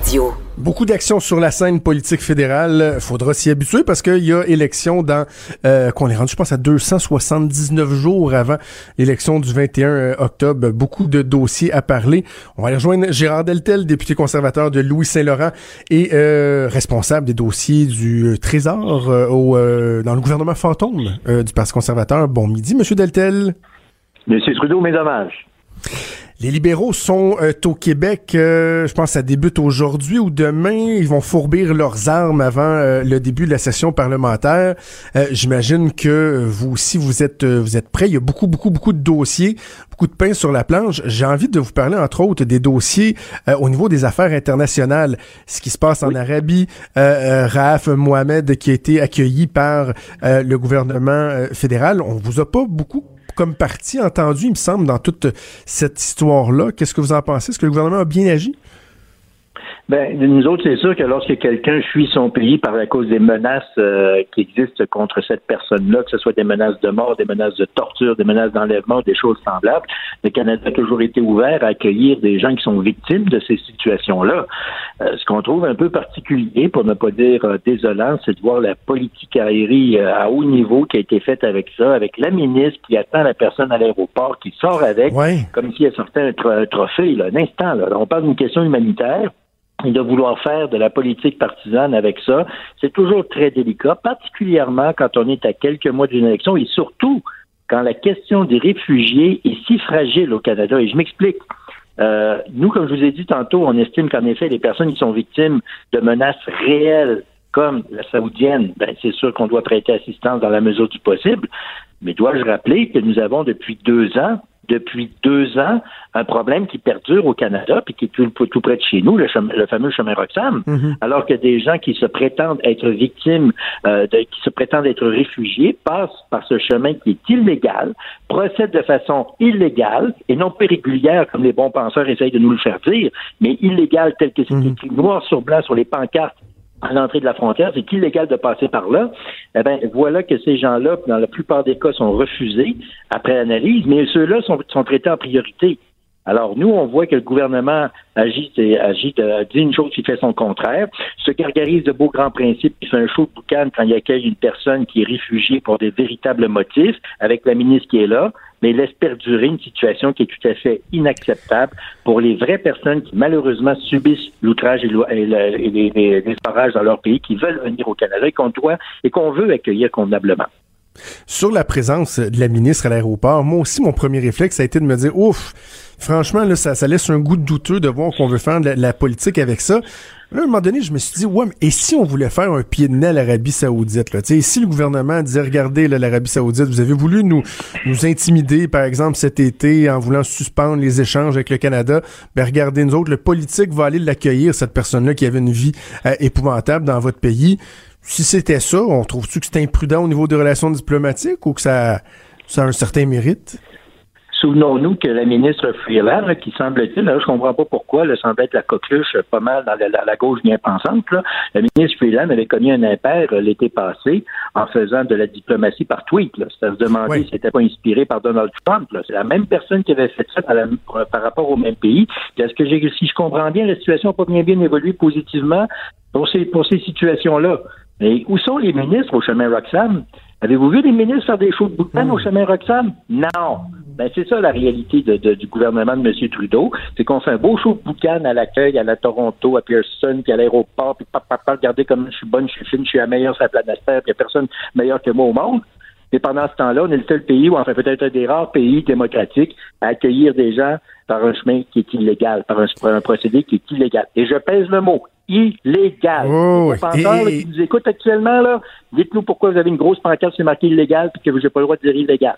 Radio. Beaucoup d'actions sur la scène politique fédérale. Faudra s'y habituer parce qu'il y a élection dans euh, qu'on est rendu, je pense, à 279 jours avant l'élection du 21 euh, octobre. Beaucoup de dossiers à parler. On va aller rejoindre Gérard Deltel, député conservateur de Louis-Saint-Laurent et euh, responsable des dossiers du Trésor au, dans le gouvernement fantôme du Parti conservateur. Bon midi, Monsieur Deltel. Monsieur Trudeau, mes hommages. Les libéraux sont euh, au Québec, euh, je pense que ça débute aujourd'hui ou demain. Ils vont fourbir leurs armes avant euh, le début de la session parlementaire. J'imagine que vous aussi, vous êtes, vous êtes prêts. Il y a beaucoup, beaucoup, beaucoup de dossiers, beaucoup de pain sur la planche. J'ai envie de vous parler, entre autres, des dossiers au niveau des affaires internationales. Ce qui se passe en Arabie. Raf Mohamed qui a été accueilli par le gouvernement fédéral. On vous a pas beaucoup comme parti entendu, il me semble, dans toute cette histoire-là. Qu'est-ce que vous en pensez? Est-ce que le gouvernement a bien agi? Ben, nous autres, c'est sûr que lorsque quelqu'un fuit son pays par la cause des menaces euh, qui existent contre cette personne-là, que ce soit des menaces de mort, des menaces de torture, des menaces d'enlèvement, des choses semblables, le Canada a toujours été ouvert à accueillir des gens qui sont victimes de ces situations-là. Euh, ce qu'on trouve un peu particulier, pour ne pas dire euh, désolant, c'est de voir la politique aérienne à haut niveau qui a été faite avec ça, avec la ministre qui attend la personne à l'aéroport, qui sort avec, comme si elle sortait un, trophée, là, un instant. Là. On parle d'une question humanitaire de vouloir faire de la politique partisane avec ça, c'est toujours très délicat, particulièrement quand on est à quelques mois d'une élection et surtout quand la question des réfugiés est si fragile au Canada. Et je m'explique. Euh, nous, comme je vous ai dit tantôt, on estime qu'en effet, les personnes qui sont victimes de menaces réelles comme la saoudienne, ben, c'est sûr qu'on doit prêter assistance dans la mesure du possible. Mais dois-je rappeler que nous avons depuis deux ans depuis deux ans un problème qui perdure au Canada, puis qui est tout, tout près de chez nous, le, fameux chemin Roxham, mhm. alors que des gens qui se prétendent être victimes, euh, qui se prétendent être réfugiés, passent par ce chemin qui est illégal, procèdent de façon illégale et non pas régulière, comme les bons penseurs essayent de nous le faire dire, mais illégal tel que c'est mhm. écrit noir sur blanc sur les pancartes à l'entrée de la frontière, c'est illégal de passer par là. Eh bien, voilà que ces gens-là, dans la plupart des cas, sont refusés après analyse, mais ceux-là sont, sont traités en priorité. Alors, nous, on voit que le gouvernement agit, agit dit une chose qui fait son contraire, se gargarise de beaux grands principes, qui fait un show de boucan quand il accueille une personne qui est réfugiée pour des véritables motifs, avec la ministre qui est là, mais laisse perdurer une situation qui est tout à fait inacceptable pour les vraies personnes qui, malheureusement, subissent l'outrage et, les, barrages dans leur pays, qui veulent venir au Canada et qu'on doit et qu'on veut accueillir convenablement. Sur la présence de la ministre à l'aéroport, moi aussi, mon premier réflexe a été de me dire, ouf, franchement, là, ça, laisse un goût douteux de voir qu'on veut faire de la, politique avec ça. À un moment donné, je me suis dit, ouais, mais et si on voulait faire un pied de nez à l'Arabie Saoudite, là? si le gouvernement disait, regardez, l'Arabie Saoudite, vous avez voulu nous, nous intimider, par exemple, cet été, en voulant suspendre les échanges avec le Canada, ben, regardez, nous autres, le politique va aller l'accueillir, cette personne-là qui avait une vie euh, épouvantable dans votre pays si c'était ça, on trouve-tu que c'est imprudent au niveau des relations diplomatiques ou que ça a un certain mérite? Souvenons-nous que la ministre Freeland, qui semble-t-il, je comprends pas pourquoi, elle semble être la coqueluche pas mal dans la, gauche bien pensante, la ministre Freeland avait connu un impair euh, l'été passé en faisant de la diplomatie par tweet. Là. Ça se demandait si c'était pas inspiré par Donald Trump. C'est la même personne qui avait fait ça par rapport au même pays. Est-ce que si je comprends bien, la situation n'a pas bien bien évolué positivement pour ces, pour ces situations-là? Mais où sont les ministres au chemin Roxham? Avez-vous vu les ministres faire des shows de boucan au hmm. chemin Roxham? Non. Ben, c'est ça la réalité du gouvernement de M. Trudeau. C'est qu'on fait un beau show de boucan à l'accueil, à la Toronto, à Pearson, puis à l'aéroport, puis papa, papa, regardez comme je suis bonne, je suis fine, je suis la meilleure sur la planète Terre, puis il n'y a personne meilleur que moi au monde. Mais pendant ce temps-là, on est le seul pays, ou enfin peut-être un des rares pays démocratiques, à accueillir des gens par un chemin qui est illégal, par un procédé qui est illégal. Et je pèse le mot, illégal. Oh, les penseurs qui nous écoutent actuellement, là, dites-nous pourquoi vous avez une grosse pancarte qui marqué illégal et que vous n'avez pas le droit de dire illégal.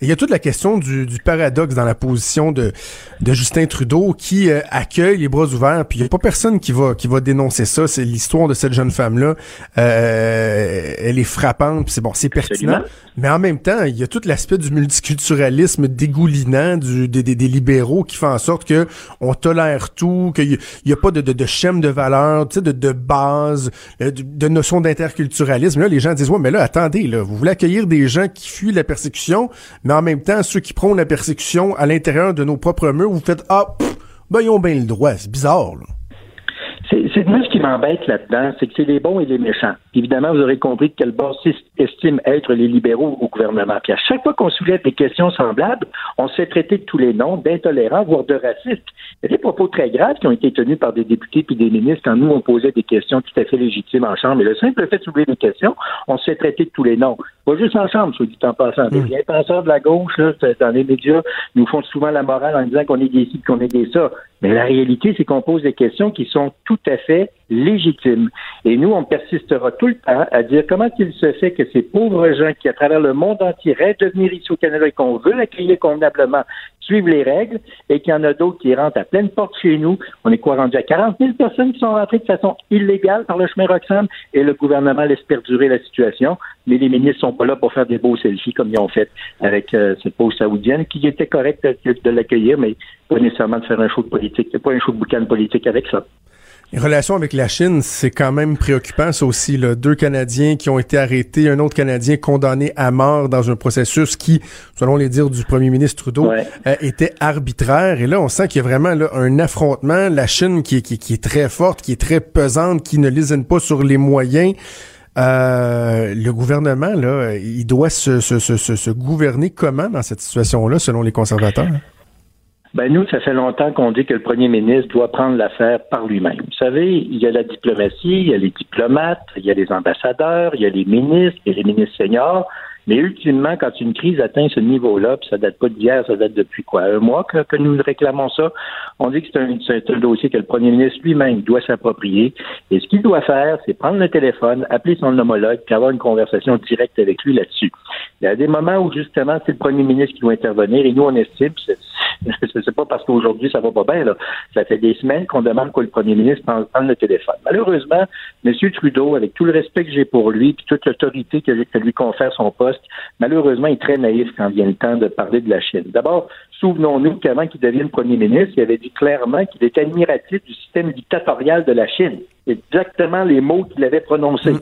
Il y a toute la question du, paradoxe dans la position de, de Justin Trudeau qui euh, accueille les bras ouverts, puis il n'y a pas personne qui va qui va dénoncer ça. C'est l'histoire de cette jeune femme-là. Euh, elle est frappante, c'est bon, c'est pertinent. Mais en même temps, il y a tout l'aspect du multiculturalisme dégoulinant du, des, des, libéraux qui fait en sorte que on tolère tout, qu'il n'y a, pas de, de, de schème de valeur, de, de base, euh, de, de notion d'interculturalisme. Là, les gens disent, ouais, mais là, attendez, là, vous voulez accueillir des gens qui fuient la persécution, mais en même temps, ceux qui prônent la persécution à l'intérieur de nos propres murs, vous faites, ah, ben, ils ont bien le droit. C'est bizarre, C'est moi ce qui m'embête là-dedans, c'est que c'est les bons et les méchants. Évidemment, vous aurez compris de quel bord estime être les libéraux au gouvernement. Puis à chaque fois qu'on soulève des questions semblables, on se fait traiter de tous les noms, d'intolérants, voire de racistes. Il y a des propos très graves qui ont été tenus par des députés puis des ministres quand nous on posait des questions tout à fait légitimes en chambre. Mais le simple fait de soulever des questions, on se fait traiter de tous les noms. Pas juste en chambre, soit dit en passant. Les bien penseurs de la gauche, là, dans les médias, nous font souvent la morale en disant qu'on est des ci, qu'on est des ça. Mais la réalité, c'est qu'on pose des questions qui sont tout à fait légitimes. Et nous, on persistera tout le temps à dire comment il se fait que ces pauvres gens qui, à travers le monde entier, rêvent de venir ici au Canada et qu'on veut l'accueillir convenablement, suivent les règles et qu'il y en a d'autres qui rentrent à pleine porte chez nous. On est quoi rendu à 40 000 personnes qui sont rentrées de façon illégale par le chemin Roxham et le gouvernement laisse perdurer la situation. Mais les ministres sont pas là pour faire des beaux selfies comme ils ont fait avec euh, cette pauvre saoudienne qui était correcte de, l'accueillir, mais pas nécessairement de faire un show de politique. Pas un show de boucan politique avec ça. Les relations avec la Chine, c'est quand même préoccupant, ça aussi. Là. Deux Canadiens qui ont été arrêtés, un autre Canadien condamné à mort dans un processus qui, selon les dires du premier ministre Trudeau, euh, était arbitraire. Et là, on sent qu'il y a vraiment là, un affrontement. La Chine qui, qui, qui, est très forte, qui est très pesante, qui ne lésine pas sur les moyens. Euh, le gouvernement, là, il doit se, se, se, se gouverner comment dans cette situation-là, selon les conservateurs? Ben nous, ça fait longtemps qu'on dit que le premier ministre doit prendre l'affaire par lui-même. Vous savez, il y a la diplomatie, il y a les diplomates, il y a les ambassadeurs, il y a les ministres, il y a les ministres seniors. Mais ultimement, quand une crise atteint ce niveau-là, puis ça date pas d'hier, ça date depuis quoi, un mois que, nous réclamons ça, on dit que c'est un, dossier que le premier ministre lui-même doit s'approprier. Et ce qu'il doit faire, c'est prendre le téléphone, appeler son homologue, puis avoir une conversation directe avec lui là-dessus. Il y a des moments où justement c'est le premier ministre qui doit intervenir, et nous on estime, c'est pas parce qu'aujourd'hui ça va pas bien, là. ça fait des semaines qu'on demande que le premier ministre prenne le téléphone. Malheureusement, M. Trudeau, avec tout le respect que j'ai pour lui, puis toute l'autorité que lui confère son poste, malheureusement, il est très naïf quand vient le temps de parler de la Chine. D'abord, souvenons-nous qu'avant qu'il devienne premier ministre, il avait dit clairement qu'il était admiratif du système dictatorial de la Chine. Exactement les mots qu'il avait prononcés.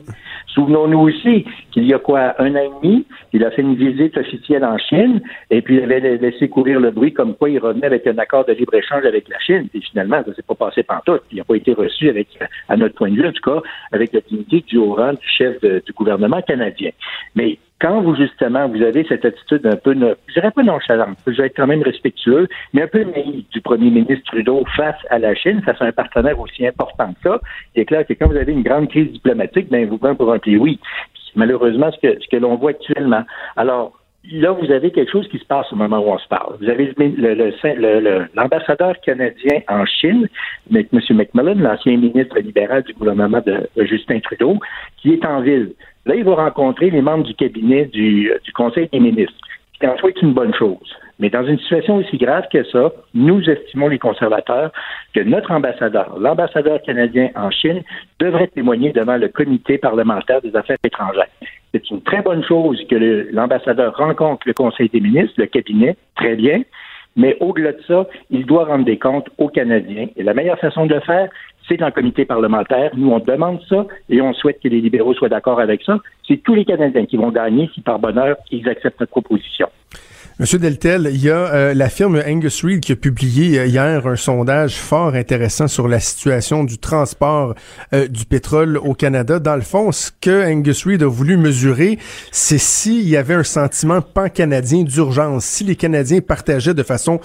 Souvenons-nous aussi qu'il y a quoi, un an et demi, il a fait une visite officielle en Chine et puis il avait laissé courir le bruit comme quoi il revenait avec un accord de libre-échange avec la Chine. Et finalement, ça s'est pas passé tout. Il n'a pas été reçu avec, à notre point de vue, en tout cas, avec la dignité du haut rang du chef du gouvernement canadien. Mais quand vous, justement, vous avez cette attitude un peu, je dirais pas nonchalante, je vais être quand même respectueux, mais un peu naïf du premier ministre Trudeau face à la Chine, face à un partenaire aussi important que ça, il est clair que quand vous avez une grande crise diplomatique, ben, vous prenez pour un pays oui. Malheureusement, ce que, ce que l'on voit actuellement. Alors, là, vous avez quelque chose qui se passe au moment où on se parle. Vous avez l'ambassadeur canadien en Chine, M. Macmillan, l'ancien ministre libéral du gouvernement de Justin Trudeau, qui est en ville. Là, il va rencontrer les membres du cabinet du, du Conseil des ministres, ce qui en soit est une bonne chose. Mais dans une situation aussi grave que ça, nous estimons, les conservateurs, que notre ambassadeur, l'ambassadeur canadien en Chine, devrait témoigner devant le comité parlementaire des affaires étrangères. C'est une très bonne chose que l'ambassadeur rencontre le Conseil des ministres, le cabinet, très bien, mais au-delà de ça, il doit rendre des comptes aux Canadiens. Et la meilleure façon de le faire, c'est un comité parlementaire. Nous, on demande ça et on souhaite que les libéraux soient d'accord avec ça. C'est tous les Canadiens qui vont gagner si par bonheur ils acceptent notre proposition. Monsieur Deltel, il y a euh, la firme Angus Reid qui a publié euh, hier un sondage fort intéressant sur la situation du transport euh, du pétrole au Canada. Dans le fond, ce que Angus Reid a voulu mesurer, c'est s'il y avait un sentiment pan-canadien d'urgence, si les Canadiens partageaient de façon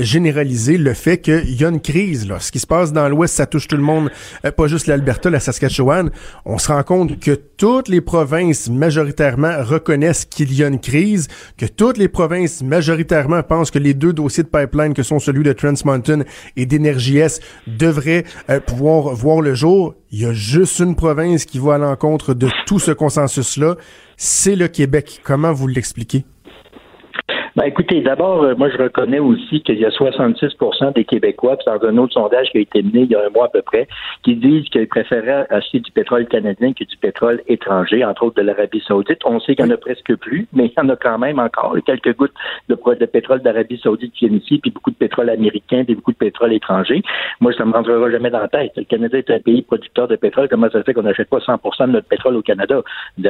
généralisée le fait qu'il y a une crise. Là. Ce qui se passe dans l'Ouest, ça touche tout le monde, pas juste l'Alberta, la Saskatchewan. On se rend compte que toutes les provinces majoritairement reconnaissent qu'il y a une crise, que toutes les provinces majoritairement pensent que les deux dossiers de pipeline que sont celui de Trans Mountain et d'Énergie S devraient euh, pouvoir voir le jour. Il y a juste une province qui va à l'encontre de tout ce consensus-là, c'est le Québec. Comment vous l'expliquez? Ben, écoutez, d'abord, euh, moi, je reconnais aussi qu'il y a 66% des Québécois, dans un autre sondage qui a été mené il y a un mois à peu près, qui disent qu'ils préféraient acheter du pétrole canadien que du pétrole étranger, entre autres de l'Arabie Saoudite. On sait qu'il n'y en a presque plus, mais il y en a quand même encore quelques gouttes de, pétrole d'Arabie Saoudite qui viennent ici, puis beaucoup de pétrole américain, puis beaucoup de pétrole étranger. Moi, ça ne me rentrera jamais dans la tête. Le Canada est un pays producteur de pétrole. Comment ça se fait qu'on n'achète pas 100% de notre pétrole au Canada?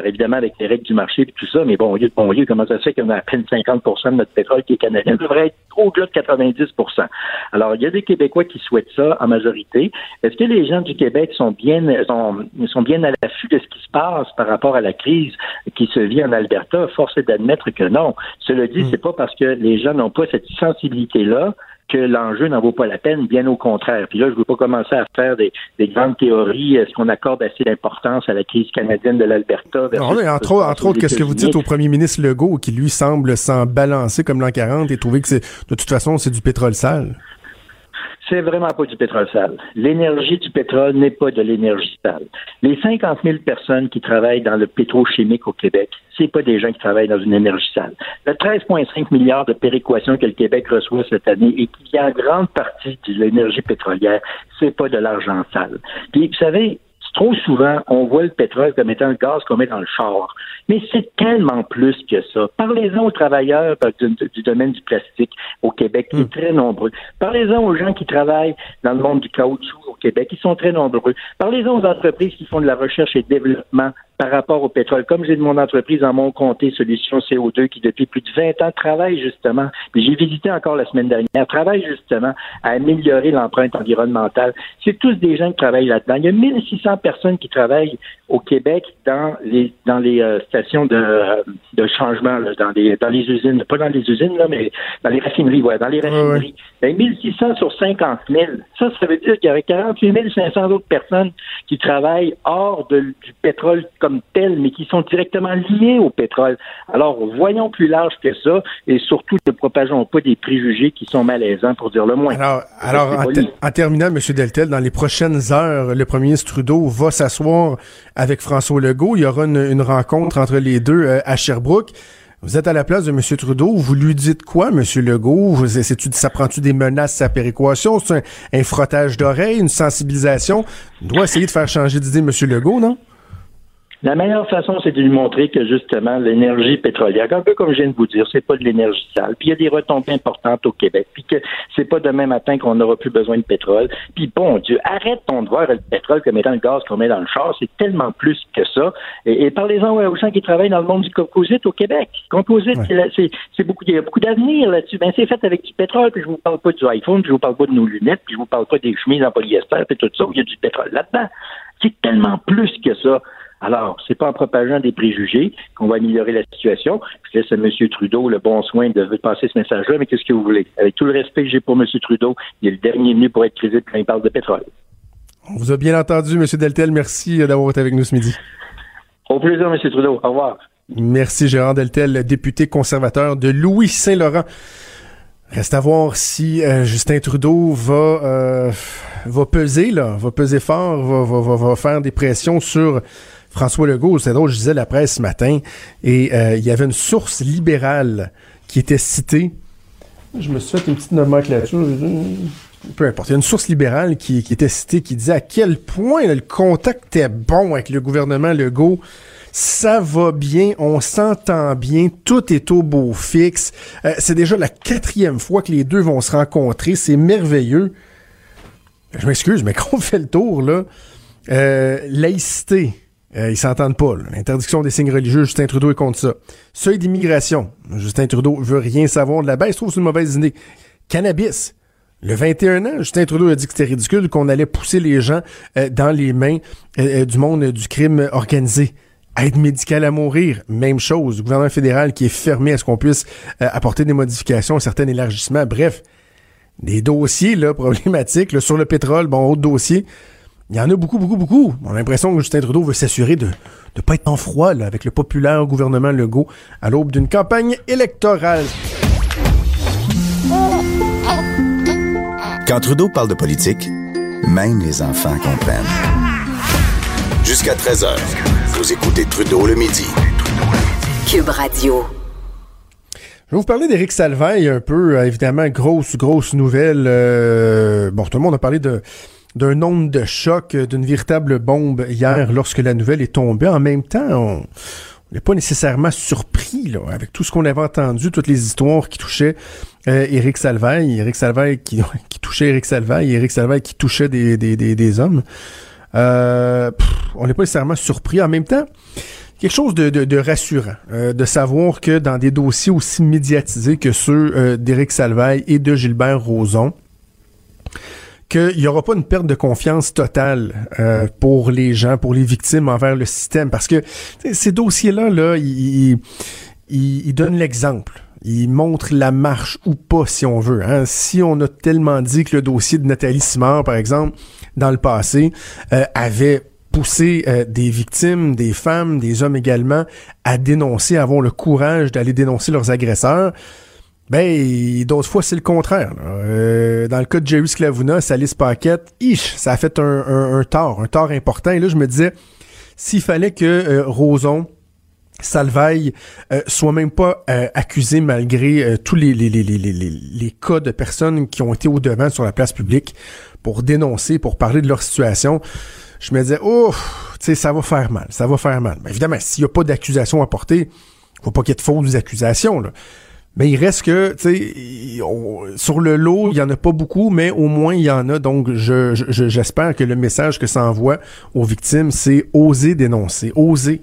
Évidemment, avec les règles du marché et tout ça, mais bon, au lieu de bon lieu, comment ça se fait qu'on a à peine 50 de notre pétrole qui est canadien devrait être au-delà de 90% Alors, il y a des Québécois qui souhaitent ça en majorité. Est-ce que les gens du Québec sont bien, sont, sont bien à l'affût de ce qui se passe par rapport à la crise qui se vit en Alberta? Force est d'admettre que non. Cela dit, hmm. c'est pas parce que les gens n'ont pas cette sensibilité-là que l'enjeu n'en vaut pas la peine, bien au contraire. Puis là, je ne veux pas commencer à faire des, grandes théories. Est-ce qu'on accorde assez d'importance à la crise canadienne de l'Alberta? entre, entre autres, qu'est-ce que vous dites au premier ministre Legault qui, lui, semble s'en balancer comme l'an 40 et trouver que c'est de toute façon, c'est du pétrole sale? C'est vraiment pas du pétrole sale. L'énergie du pétrole n'est pas de l'énergie sale. Les 50 000 personnes qui travaillent dans le pétrochimique au Québec, c'est pas des gens qui travaillent dans une énergie sale. Le 13,5 milliards de péréquation que le Québec reçoit cette année et qui vient en grande partie de l'énergie pétrolière, c'est pas de l'argent sale. Puis, vous savez, Trop souvent, on voit le pétrole comme étant le gaz qu'on met dans le char. Mais c'est tellement plus que ça. Parlez-en aux travailleurs du, domaine du plastique au Québec, qui est hmm. très nombreux. Parlez-en aux gens qui travaillent dans le monde du caoutchouc au Québec, qui sont très nombreux. Parlez-en aux entreprises qui font de la recherche et développement par rapport au pétrole. Comme j'ai de mon entreprise en mon comté Solutions CO2 qui depuis plus de 20 ans travaille justement, puis j'ai visité encore la semaine dernière, travaille justement à améliorer l'empreinte environnementale. C'est tous des gens qui travaillent là-dedans. Il y a 1600 personnes qui travaillent au Québec dans les dans les euh, stations de, euh, de changement, dans les dans les usines, pas dans les usines là, mais dans les raffineries, ouais, dans les raffineries. 1600 ben, sur 50 000. Ça, ça veut dire qu'il y avait 48 500 autres personnes qui travaillent hors de, du pétrole comme tel, mais qui sont directement liés au pétrole. Alors, voyons plus large que ça et surtout ne propageons pas des préjugés qui sont malaisants, pour dire le moins. Alors, alors en, terminant, M. Deltel, dans les prochaines heures, le premier ministre Trudeau va s'asseoir avec François Legault. Il y aura une, rencontre entre les deux euh, à Sherbrooke. Vous êtes à la place de M. Trudeau, vous lui dites quoi, M. Legault? Ça prend-tu des menaces sa péréquation? C'est un, un frottage d'oreilles, une sensibilisation? Il doit essayer de faire changer d'idée M. Legault, non? La meilleure façon, c'est de lui montrer que justement l'énergie pétrolière, un peu comme je viens de vous dire, c'est pas de l'énergie sale. Puis il y a des retombées importantes au Québec. Puis que c'est pas demain matin qu'on n'aura plus besoin de pétrole. Puis bon Dieu, arrête-t-on de voir le pétrole comme étant le gaz qu'on met dans le char. C'est tellement plus que ça. Et, parlez-en aux gens qui travaillent dans le monde du composite au Québec. Composite, c'est beaucoup, il y a beaucoup d'avenir là-dessus. Ben c'est fait avec du pétrole. Puis je vous parle pas du iPhone. Puis je vous parle pas de nos lunettes. Puis je vous parle pas des chemises en polyester. Puis tout ça. Il y a du pétrole là-dedans. C'est tellement plus que ça. Alors, c'est pas en propageant des préjugés qu'on va améliorer la situation. Je laisse à M. Trudeau le bon soin de passer ce message-là, mais qu'est-ce que vous voulez? Avec tout le respect que j'ai pour M. Trudeau, il est le dernier venu pour être crédible quand il parle de pétrole. On vous a bien entendu, M. Deltel. Merci d'avoir été avec nous ce midi. Au plaisir, M. Trudeau. Au revoir. Merci, Gérard Deltel, député conservateur de Louis-Saint-Laurent. Reste à voir si euh, Justin Trudeau va euh, va peser là, va peser fort, va, va, va, faire des pressions sur François Legault, c'est drôle, je disais la presse ce matin, et euh, il y avait une source libérale qui était citée. Je me suis fait une petite nomenclature. Peu importe. Il y a une source libérale qui, était citée qui disait à quel point le contact était bon avec le gouvernement Legault. Ça va bien, on s'entend bien, tout est au beau fixe. Euh, c'est déjà la quatrième fois que les deux vont se rencontrer. C'est merveilleux. Je m'excuse, mais qu'on fait le tour, là. Euh, laïcité euh, ils s'entendent pas. L'interdiction des signes religieux, Justin Trudeau est contre ça. Seuil d'immigration, Justin Trudeau veut rien savoir de la baisse, trouve c'est une mauvaise idée. Cannabis. Le 21 ans, Justin Trudeau a dit que c'était ridicule, qu'on allait pousser les gens euh, dans les mains euh, du monde du crime organisé. Aide médicale à mourir, même chose. Le gouvernement fédéral qui est fermé à ce qu'on puisse apporter des modifications, certains élargissements. Bref, des dossiers problématiques sur le pétrole, bon, autre dossier. Il y en a beaucoup, beaucoup, beaucoup. On a l'impression que Justin Trudeau veut s'assurer de ne pas être en froid là, avec le populaire gouvernement Legault à l'aube d'une campagne électorale. Quand Trudeau parle de politique, même les enfants comprennent. Jusqu'à 13h, vous écoutez Trudeau le midi. Cube Radio. Je vais vous parler d'Éric Salvaille un peu, euh, évidemment, grosse, grosse nouvelle. Euh, bon, tout le monde a parlé de d'un onde de choc, euh, d'une véritable bombe hier lorsque la nouvelle est tombée. En même temps, on n'est pas nécessairement surpris là, avec tout ce qu'on avait entendu, toutes les histoires qui touchaient euh, Éric Salvaille, Éric Salvaille qui, qui touchait Éric Salvaille, Éric Salvaille qui touchait des, des, des, des hommes. Euh, on n'est pas nécessairement surpris. En même temps, quelque chose de, rassurant, euh, de savoir que dans des dossiers aussi médiatisés que ceux d'Éric Salvaille et de Gilbert Rozon, qu'il n'y aura pas une perte de confiance totale euh, pour les gens, pour les victimes envers le système. Parce que ces dossiers-là, là, ils, ils, donnent l'exemple. Ils montrent la marche ou pas, si on veut. Hein. Si on a tellement dit que le dossier de Nathalie Simard, par exemple, dans le passé, avait pousser euh, des victimes, des femmes, des hommes également, à dénoncer, à avoir le courage d'aller dénoncer leurs agresseurs. Ben, d'autres fois, c'est le contraire. Euh, dans le cas de Jerry Sclavuna, Alice Paquette, ish, ça a fait un, tort, un tort important. Et là, je me disais, s'il fallait que euh, Roson, Salvaille euh, soit même pas accusé malgré tous les, les, les, les, cas de personnes qui ont été au devant sur la place publique pour dénoncer, pour parler de leur situation je me disais, oh, tu sais, ça va faire mal, ça va faire mal. Mais évidemment, s'il n'y a pas d'accusation à porter, faut pas qu'il y ait de fausses accusations, là. Mais il reste que, tu sais, sur le lot, il y en a pas beaucoup, mais au moins il y en a. Donc, je, j'espère que le message que ça envoie aux victimes, c'est oser dénoncer, oser.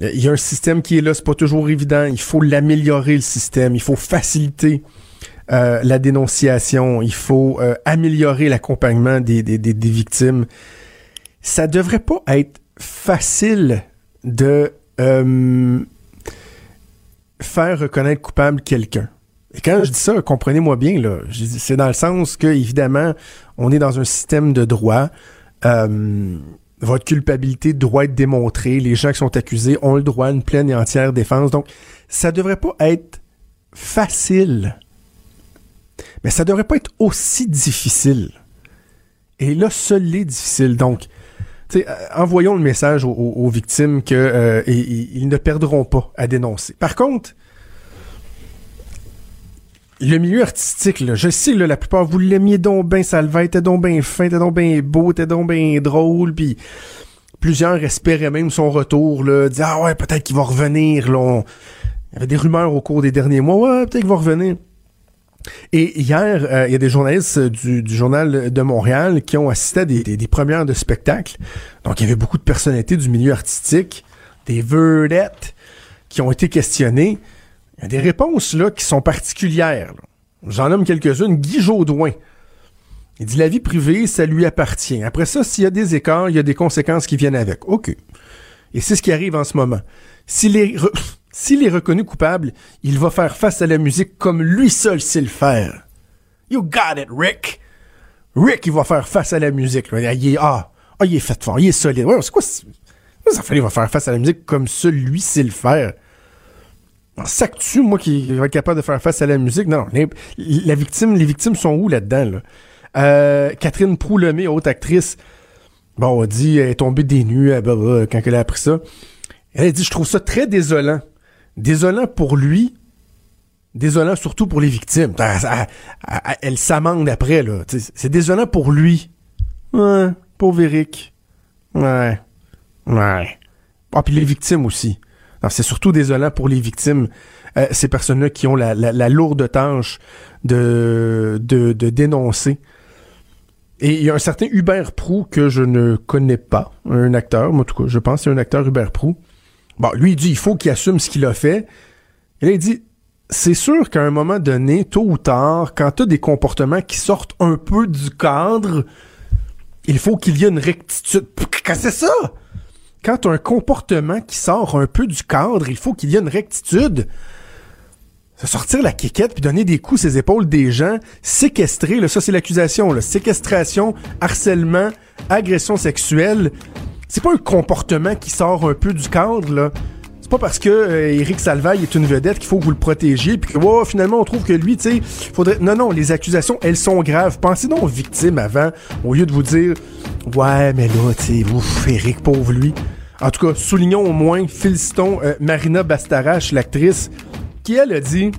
Il y a un système qui est là, c'est pas toujours évident. Il faut l'améliorer le système, il faut faciliter euh, la dénonciation, il faut euh, améliorer l'accompagnement des, des, des, des victimes ça devrait pas être facile de euh, faire reconnaître coupable quelqu'un. Et quand je dis ça, comprenez-moi bien, là, c'est dans le sens que, évidemment, on est dans un système de droit. Euh, votre culpabilité doit être démontrée. Les gens qui sont accusés ont le droit à une pleine et entière défense. Donc, ça devrait pas être facile. Mais ça devrait pas être aussi difficile. Et là, seul est difficile. Donc, envoyons le message aux, victimes qu'ils euh, ne perdront pas à dénoncer. Par contre, le milieu artistique, je sais, la plupart, vous l'aimiez donc bien, Salva était donc bien fin, était donc bien beau, était donc bien drôle, puis plusieurs espéraient même son retour, là, disaient, ah ouais, peut-être qu'il va revenir, là. Il y avait des rumeurs au cours des derniers mois, ouais, peut-être qu'il va revenir. Et hier, euh, il y a des journalistes du, Journal de Montréal qui ont assisté à des, premières de spectacles. Donc, il y avait beaucoup de personnalités du milieu artistique, des vedettes qui ont été questionnées. Il y a des réponses là qui sont particulières. J'en nomme quelques-unes. Guy Jodoin. Il dit la vie privée, ça lui appartient. Après ça, s'il y a des écarts, il y a des conséquences qui viennent avec. OK. Et c'est ce qui arrive en ce moment. Si les s'il est reconnu coupable, il va faire face à la musique comme lui seul sait le faire. You got it, Rick. Rick, il va faire face à la musique. Il est, ah, ah, il est fait fort, il est solide. c'est quoi ça fait, il va faire face à la musique comme seul lui sait le faire? Ça que tu, moi, qui va être capable de faire face à la musique? Non, les, la victime, les victimes sont où là-dedans, là? Euh, Catherine Proulemé, haute actrice, bon, on dit, elle est tombée des nues, quand elle a appris ça. Elle a dit, je trouve ça très désolant désolant pour lui, désolant surtout pour les victimes. Elle, s'amende après, là. C'est désolant pour lui. Ouais, pauvre Eric. Ouais. Ouais. Ah, puis les victimes aussi. C'est surtout désolant pour les victimes, euh, ces personnes-là qui ont la, lourde tâche de, de, de dénoncer. Et il y a un certain Hubert Prou que je ne connais pas, un acteur, moi, en tout cas, je pense que c'est un acteur Hubert Prou, Bon, lui, il dit il faut qu'il assume ce qu'il a fait. Et là, il dit c'est sûr qu'à un moment donné, tôt ou tard, quand tu as des comportements qui sortent un peu du cadre, il faut qu'il y ait une rectitude. Qu'est-ce que c'est ça? Quand tu un comportement qui sort un peu du cadre, il faut qu'il y ait une rectitude. sortir la quiquette puis donner des coups ses épaules des gens, séquestrer, là, ça c'est l'accusation, séquestration, harcèlement, agression sexuelle, c'est pas un comportement qui sort un peu du cadre, là. C'est pas parce que euh, Eric Salvaille est une vedette qu'il faut que vous le protégiez, puis que oh, finalement on trouve que lui, tu sais, faudrait. Non, non, les accusations, elles sont graves. Pensez donc aux victimes avant, au lieu de vous dire Ouais, mais là, tu sais, ouf, Eric, pauvre lui. En tout cas, soulignons au moins, félicitons euh, Marina Bastarache, l'actrice, qui elle a dit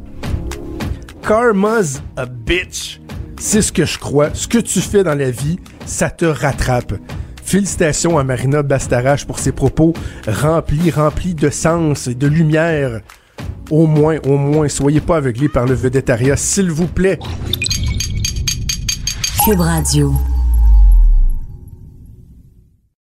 Karma's a bitch. C'est ce que je crois. Ce que tu fais dans la vie, ça te rattrape. Félicitations à Marina Bastarache pour ses propos remplis, remplis de sens et de lumière. Au moins, au moins, soyez pas aveuglés par le vedettariat, s'il vous plaît. Cube.